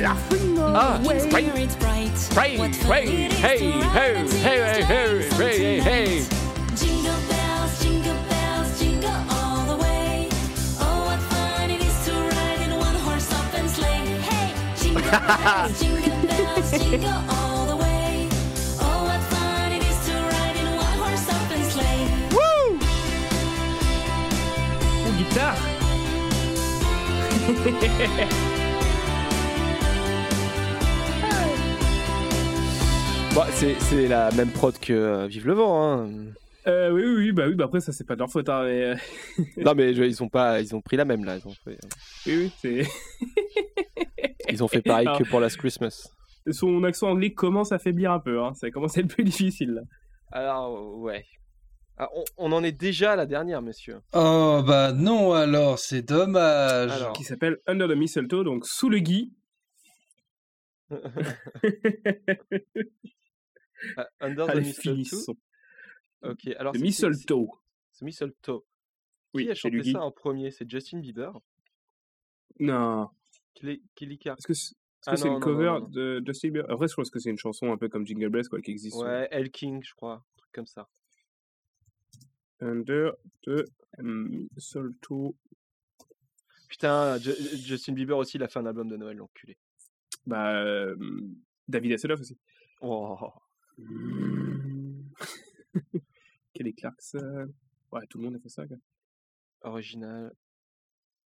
laughing all the way. Bells on. Ah, Making ouais. spirits bright. Hey, hey, hey, hey, hey, hey, hey, hey, hey. Jingle bells, jingle bells, jingle all the way. Oh, what fun it is to ride in one horse open sleigh. Hey, jingle bells, jingle bells, jingle all the way. Oh, what fun it is to ride in one horse open sleigh. Wouh Oh, guitare Bon, c'est la même prod que euh, Vive le vent. Hein. Euh, oui, oui, oui, bah oui, bah après ça c'est pas de leur faute, hein, mais euh, Non, mais je- ils ont pas, ils ont pris la même là. Ils ont fait, oui, oui, c'est ils ont fait pareil Alors- que pour Last Christmas. son accent anglais commence à faiblir un peu, hein. ça commence à être plus difficile. Là. Alors, ouais. Ah, on, on en est déjà à la dernière, messieurs. Oh bah non alors, c'est dommage. Alors. Qui s'appelle Under the Mistletoe, donc sous le gui. Ah, Under the Allez, Mistletoe. Ok, alors The c'est- Mistletoe. c'est Mistletoe. Oui, Qui a chanté ça en premier? C'est Justin Bieber? Non. Kili- Kilika Est-ce que c'est Ah c'est non, non, cover non, de Justin Bieber? Après, je pense que c'est une chanson un peu comme Jingle Bells, quoi, qui existe. Ouais, El King, je crois. Un truc comme ça. Under the Mistletoe. Putain, Ju- Justin Bieber aussi, il a fait un album de Noël, l'enculé. Bah, euh, David Hasselhoff aussi. Oh. Kelly Clarkson. Ouais, tout le monde a fait ça, quoi. Original.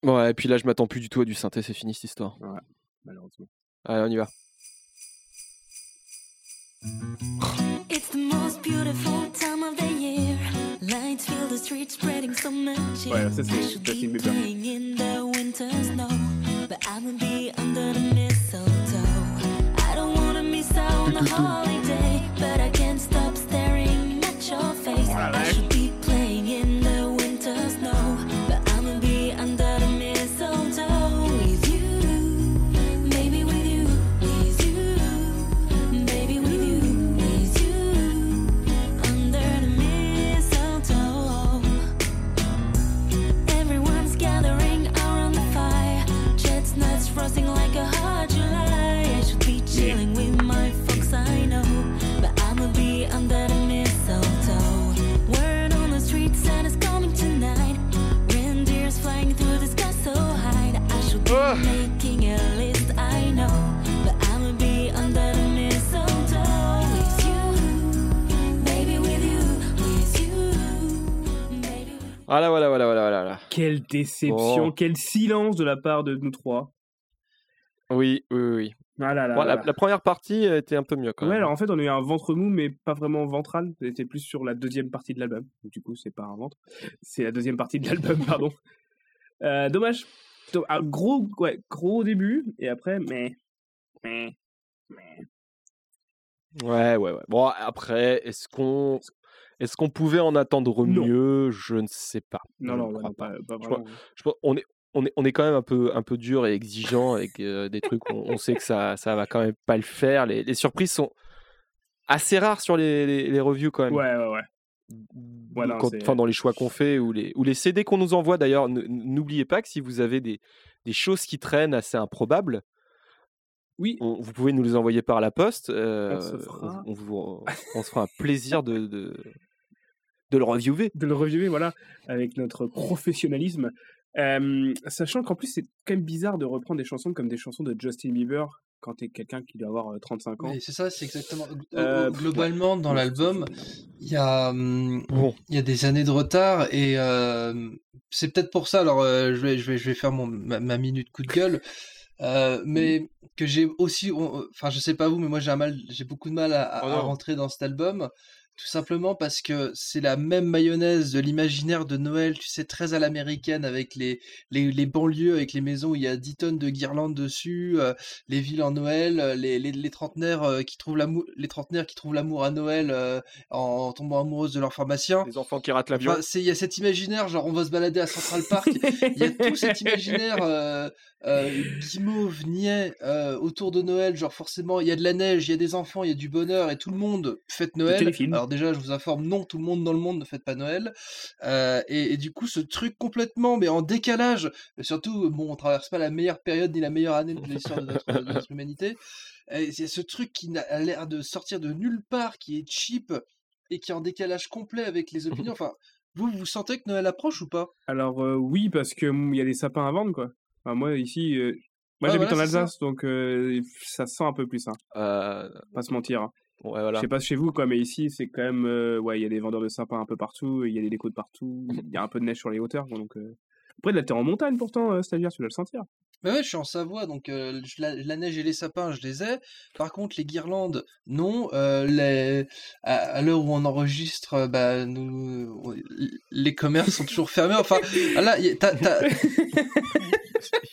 Ouais, et puis là, je m'attends plus du tout à du synthé, c'est fini cette histoire. Malheureusement. Allez, on y va. It's the most beautiful time of the year. Lights fill the streets, spreading so much cheer. Ouais, ça, c'est I should Justin be Bieber. playing in the winter snow, but I'ma be under the mistletoe. I don't wanna miss out on the holiday, Hello. Voilà, voilà, voilà, voilà, voilà. voilà. Quelle déception, Oh. quel silence de la part de nous trois. Oui, oui, oui. Ah là là Bon, la, là. la première partie était un peu mieux quand Ouais, même. alors en fait, on a eu un ventre mou, mais pas vraiment ventral. C'était plus sur la deuxième partie de l'album. Du coup, c'est pas un ventre. C'est la deuxième partie de l'album, pardon. Euh, dommage. Do- Un gros, ouais, gros début, et après, mais. mais, mais. Ouais, ouais, ouais. Bon, après, est-ce qu'on est-ce qu'on pouvait en attendre Non. mieux? Je ne sais pas. Non, Je non, ne ouais, crois non, pas. pas, Je. Je on est on est, on est quand même un peu, un peu dur et exigeant avec euh, des trucs. On, on sait que ça, ça va quand même pas le faire. Les, les surprises sont assez rares sur les, les, les reviews quand même. Ouais, ouais, ouais. Non, enfin, dans les choix qu'on fait ou les, ou les CD qu'on nous envoie d'ailleurs. N'oubliez pas que si vous avez des, des choses qui traînent assez improbables, Oui, on- vous pouvez nous les envoyer par la poste. euh, se fera. on, vous- on se fera un plaisir de, de, de le reviewer. de le reviewer, voilà, avec notre professionnalisme. Euh, sachant qu'en plus, c'est quand même bizarre de reprendre des chansons comme des chansons de Justin Bieber quand t'es quelqu'un qui doit avoir euh, 35 ans. Mais c'est ça, c'est exactement. Euh, euh, globalement, dans l'album, il y a, Bon. il y a des années de retard et euh, c'est peut-être pour ça. Alors, euh, je vais, je vais, je vais faire mon ma, ma minute coup de gueule. Euh, mais que j'ai aussi, enfin, je sais pas vous, mais moi j'ai un mal, j'ai beaucoup de mal à, à- Oh à rentrer dans cet album. Tout simplement parce que c'est la même mayonnaise de l'imaginaire de Noël, tu sais, très à l'américaine, avec les, les, les banlieues, avec les maisons où il y a 10 tonnes de guirlandes dessus, euh, les villes en Noël, euh, les, les, les trentenaires euh, qui trouvent l'amour, les trentenaires qui trouvent l'amour à Noël euh, en tombant amoureuses de leur pharmacien. Les enfants qui ratent l'avion. Enfin, c'est il y a cet imaginaire, genre on va se balader à Central Park, il y a tout cet imaginaire euh, euh, guimauve, niais euh, autour de Noël, genre forcément il y a de la neige, il y a des enfants, il y a du bonheur et tout le monde fête Noël. téléfilm. Alors déjà je vous informe, non, tout le monde dans le monde ne fête pas Noël. Euh, et, et du coup ce truc complètement mais en décalage, et surtout bon on traverse pas la meilleure période ni la meilleure année de l'histoire de notre, de notre humanité. C'est ce truc qui a l'air de sortir de nulle part, qui est cheap et qui est en décalage complet avec les opinions. Enfin, vous, vous sentez que Noël approche ou pas? Alors, euh, oui, parce qu'il y a des sapins à vendre, quoi. Enfin, moi, ici, euh, moi Ouais, j'habite voilà, en ça. Alsace, donc euh, ça sent un peu plus, hein, Euh, pas se mentir. hein. Ouais, voilà. Je sais pas chez vous, quoi, mais ici, c'est quand même. euh, ouais, il y a des vendeurs de sapins un peu partout, il y a des décos de partout, il y a un peu de neige sur les hauteurs, donc. euh, Après, là, t'es en montagne pourtant, euh, tu dois le sentir. Mais ouais, je suis en Savoie, donc euh, la, la neige et les sapins, je les ai. Par contre, les guirlandes, non. Euh, les... À, à l'heure où on enregistre, euh, bah, nous, on- les commerces sont toujours fermés. Enfin, ah là, t'as-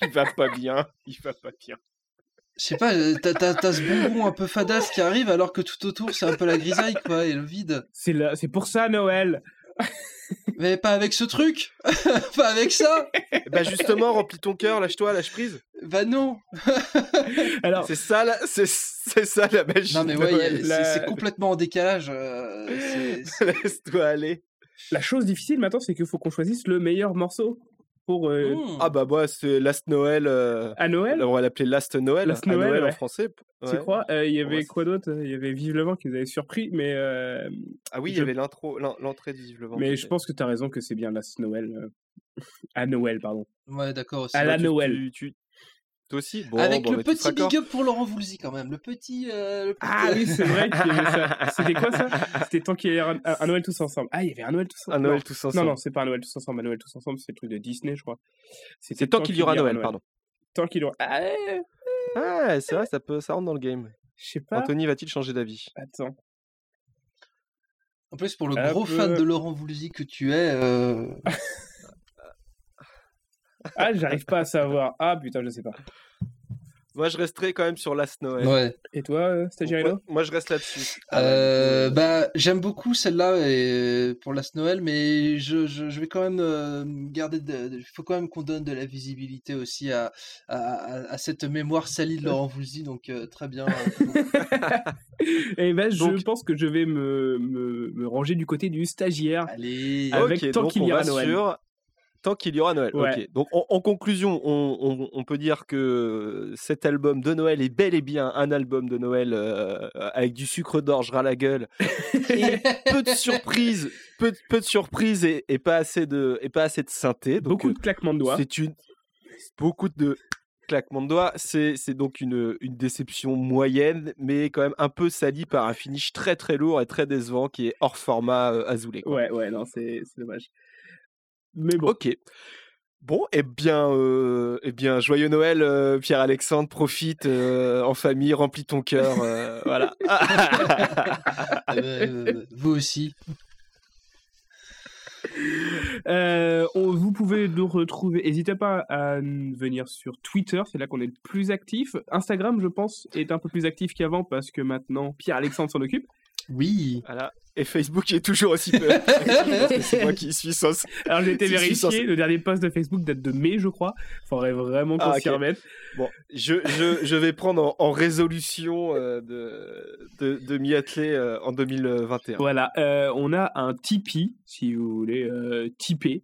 il va pas bien. Il va pas bien. Je sais pas, euh, t'as t'as- t'as ce bonbon un peu fadasse qui arrive, alors que tout autour, c'est un peu la grisaille, quoi, et le vide. C'est là, c'est pour ça Noël. Mais pas avec ce truc Pas avec ça Bah justement, remplis ton cœur, lâche-toi, lâche prise. Bah non Alors, C'est ça, la... c'est c'est ça la magie. Non mais ouais, c'est la- c'est complètement en décalage. euh, Laisse-toi aller. la chose difficile maintenant, c'est qu'il faut qu'on choisisse le meilleur morceau pour euh, Hmm. Ah bah moi, c'est Last Noël. euh, à Noël? On va l'appeler Last Noël. Last à Noël, en ouais. français. Tu Ouais. crois? Euh, Il y avait quoi d'autre? Il y avait Vive le vent qui nous avait surpris, mais euh, Ah oui, il y avait l'intro, l'en- l'entrée de Vive le vent. mais je pense que tu as raison que c'est bien Last Noël. euh, à Noël, pardon. Ouais, d'accord aussi. À la tu- Noël. tu- tu- Toi aussi? Bon, Avec bon, le tous petit big up pour Laurent Voulzy quand même. Le petit. euh, le petit- Ah oui, c'est vrai qu'il y avait ça. C'était quoi ça? C'était tant qu'il y avait un, un Noël tous ensemble. Ah, il y avait un Noël tous ensemble. Un Noël Non. tous Non, ensemble. non, c'est pas un Noël tous ensemble. Un Noël tous ensemble, c'est le truc de Disney, je crois. C'était C'est tant qu'il y aura Noël, pardon. Tant qu'il y aura. Ah, Ah, c'est vrai, ça peut, ça rentre dans le game. je sais pas. Anthony va-t-il changer d'avis? Attends. En plus, pour le Hop, gros fan euh. de Laurent Voulzy que tu es. euh, Ah, j'arrive pas à savoir. Ah putain, je sais pas. Moi, je resterai quand même sur Last Noël. Ouais. Et toi, euh, Stagiaire moi, moi, je reste là-dessus. Euh, bah, j'aime beaucoup celle-là et pour Last Noël, mais je, je, je vais quand même euh, garder. Il faut quand même qu'on donne de la visibilité aussi à, à, à- à cette mémoire salie de Laurent Voulzy, donc euh, très bien. Et ben, je Donc- pense que je vais me, me, me ranger du côté du stagiaire. Allez. Ah, avec Ok, tant qu'il y va Noël. sur Tant qu'il y aura Noël. Ouais. Donc en, en conclusion, on, on- on peut dire que cet album de Noël est bel et bien un album de Noël euh, avec du sucre d'orge ras la gueule et peu de surprises, peu, de- peu de surprises et, et pas assez de et pas assez de synthé. Donc, Beaucoup euh, de claquements de doigts. c'est une beaucoup de claquements de doigts. C'est donc une, une déception moyenne, mais quand même un peu salie par un finish très très lourd et très décevant qui est hors format euh, azoulé. quoi. Ouais, ouais, non, c'est dommage. Mais bon. Ok. Bon, eh bien, euh, eh bien, joyeux Noël, euh, Pierre-Alexandre. Profite euh, en famille, remplis ton cœur. euh, voilà. Euh, vous aussi. Euh, on- vous pouvez nous retrouver. N'hésitez pas à venir sur Twitter, c'est là qu'on est le plus actif. Instagram, je pense, est un peu plus actif qu'avant parce que maintenant Pierre-Alexandre s'en occupe. Oui. voilà. Et Facebook est toujours aussi peu. actif, parce que C'est moi qui suis sans. Alors j'ai été sans- vérifié, le dernier post de Facebook date de mai, je crois. Faudrait vraiment qu'on Ah, s'y remette. Bon, je, je, je vais prendre en, en résolution euh, de, de, de m'y atteler euh, en 2021. Voilà, euh, on a un Tipeee, si vous voulez euh, tiper.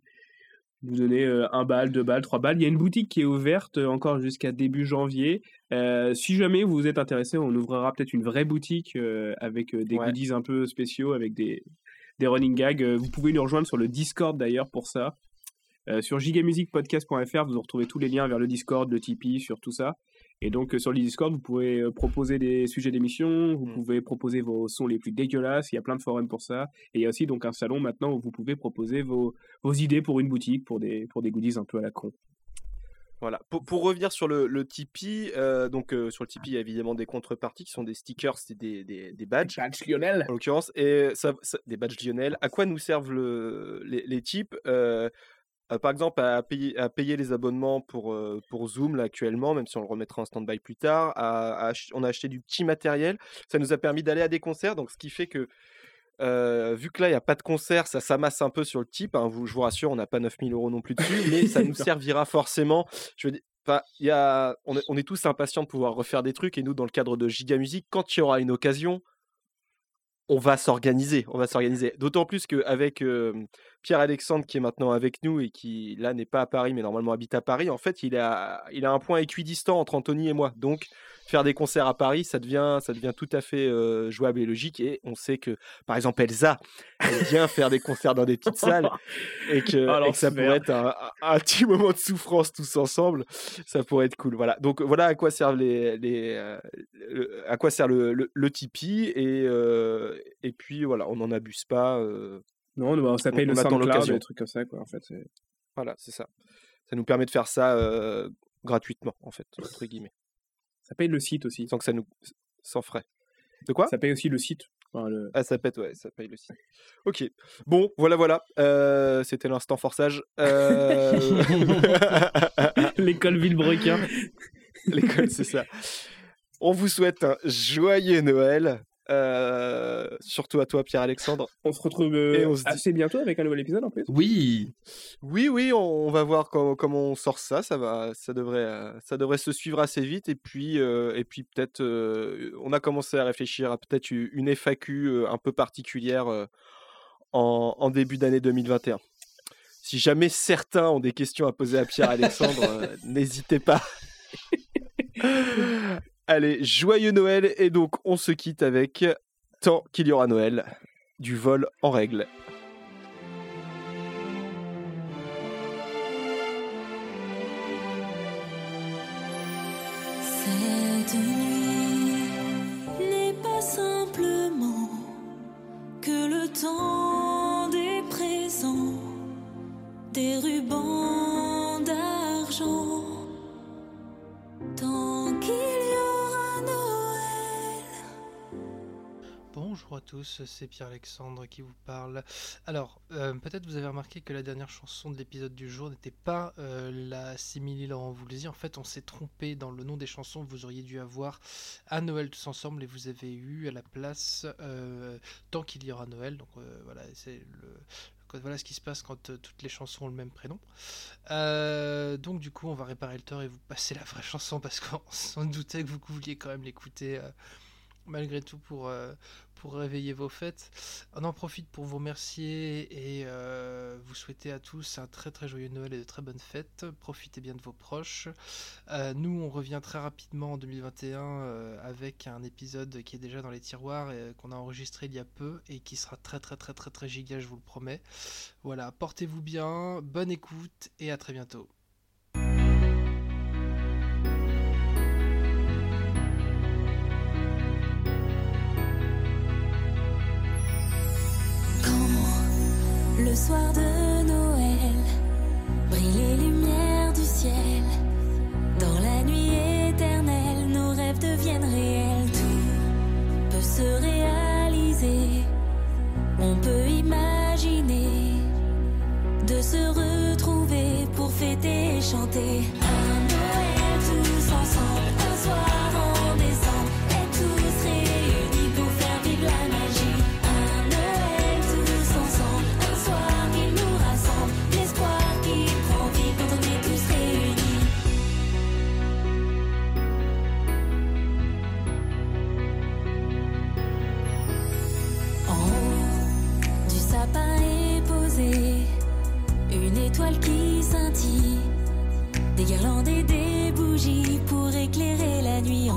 Vous donnez euh, un balle, deux balles, trois balles. Il y a une boutique qui est ouverte euh, encore jusqu'à début janvier. Euh, si jamais vous êtes intéressé, on ouvrira peut-être une vraie boutique euh, avec des Ouais. goodies un peu spéciaux, avec des, des running gags. Vous pouvez nous rejoindre sur le Discord d'ailleurs pour ça. Sur gigamusicpodcast.fr, vous retrouvez tous les liens vers le Discord, le Tipeee, sur tout ça. Et donc euh, sur le Discord, vous pouvez euh, proposer des sujets d'émission, vous Mm. pouvez proposer vos sons les plus dégueulasses, il y a plein de forums pour ça. Et il y a aussi donc un salon maintenant où vous pouvez proposer vos, vos idées pour une boutique, pour des, pour des goodies un peu à la con. Voilà. Pour, pour revenir sur le, le Tipeee, euh, donc euh, sur le Tipeee, il y a évidemment des contreparties qui sont des stickers, c'est des, des, des badges. Lionel en l'occurrence, et ça, ça- des badges Lionel. À quoi nous servent le, les, les types Euh, euh, Par exemple, à payer, à payer les abonnements pour, euh, pour Zoom là, actuellement, même si on le remettra en stand-by plus tard. à- à ach- on a acheté du petit matériel. Ça nous a permis d'aller à des concerts, donc ce qui fait que. euh, vu que là, il n'y a pas de concert, ça s'amasse un peu sur le type. hein, vous, je vous rassure, on n'a pas 9000 euros non plus dessus, mais ça nous servira forcément. Je veux dire, enfin, il y a, on, est, on est tous impatients de pouvoir refaire des trucs, et nous, dans le cadre de Giga Musique, quand il y aura une occasion, on va s'organiser, on va s'organiser. D'autant plus qu'avec euh, Pierre-Alexandre qui est maintenant avec nous et qui là n'est pas à Paris mais normalement habite à Paris, en fait il a, il a un point équidistant entre Anthony et moi. Donc faire des concerts à Paris, ça devient, ça devient tout à fait euh, jouable et logique. Et on sait que par exemple Elsa aime bien faire des concerts dans des petites salles et que, Oh, et que ça pourrait être un, un- un petit moment de souffrance tous ensemble. Ça pourrait être cool. Voilà. Donc voilà à quoi servent les, les euh, le- à quoi sert le, le, le Tipeee et, euh, et puis voilà, on n'en abuse pas. Non, bah, ça paye on le SoundCloud, des trucs comme ça, quoi, en fait. voilà, c'est ça. Ça nous permet de faire ça euh, gratuitement, en fait, entre guillemets, Ça paye le site aussi. sans que ça nous. sans frais. De quoi? Ça paye aussi le site. Enfin, le- Ah, ça pète, ouais, ça paye le site. Ok. Bon, voilà, voilà. Euh, C'était l'instant forçage. Euh... L'école Villebrequin. L'école, c'est ça. On vous souhaite un joyeux Noël. Euh, surtout à toi, Pierre-Alexandre. On se retrouve euh, Et on se dit- assez bientôt avec un nouvel épisode en plus. Oui. Oui, oui, on, on va voir comment, comment on sort ça. Ça va, ça devrait, euh, ça devrait se suivre assez vite. Et puis, euh, et puis peut-être, euh, on a commencé à réfléchir à peut-être une FAQ un peu particulière euh, en, en début d'année 2021. Si jamais certains ont des questions à poser à Pierre-Alexandre, euh, n'hésitez pas. Allez, joyeux Noël. Et donc, on se quitte avec Tant qu'il y aura Noël, du vol en règle. C'est Pierre-Alexandre qui vous parle. Alors, euh, peut-être vous avez remarqué que la dernière chanson de l'épisode du jour n'était pas euh, la simili Laurent Voulzy. En fait, on s'est trompé dans le nom des chansons. Vous auriez dû avoir à Noël tous ensemble et vous avez eu à la place euh, Tant qu'il y aura Noël. Donc voilà, c'est le. Voilà ce qui se passe quand toutes les chansons ont le même prénom. Donc du coup, on va réparer le tort et vous passer la vraie chanson parce qu'on s'en doutait que vous vouliez quand même l'écouter malgré tout pour, euh, pour réveiller vos fêtes. On en profite pour vous remercier et euh, vous souhaiter à tous un très très joyeux Noël et de très bonnes fêtes. Profitez bien de vos proches. Euh, nous, on revient très rapidement en 2021 euh, avec un épisode qui est déjà dans les tiroirs et qu'on a enregistré il y a peu et qui sera très très très très très giga, je vous le promets. Voilà, portez-vous bien, bonne écoute et à très bientôt. Le soir de Noël brillent les lumières du ciel, dans la nuit éternelle, nos rêves deviennent réels. Tout peut se réaliser, on peut imaginer de se retrouver pour fêter et chanter.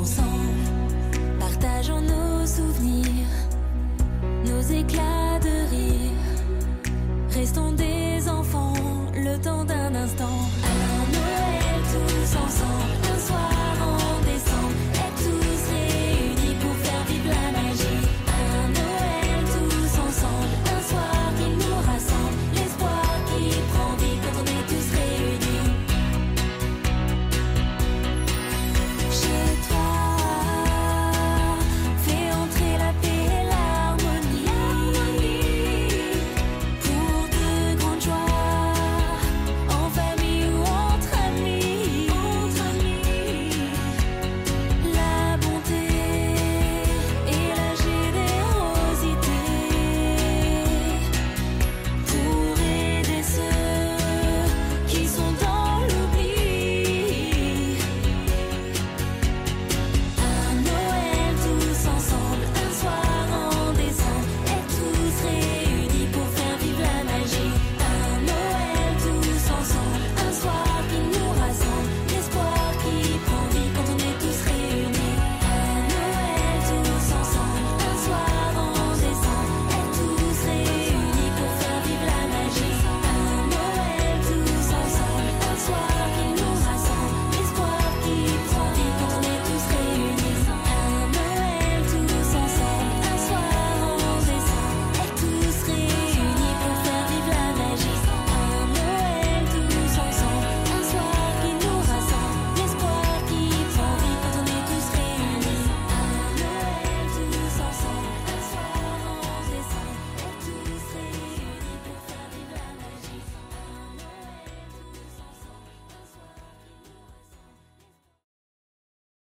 Ensemble.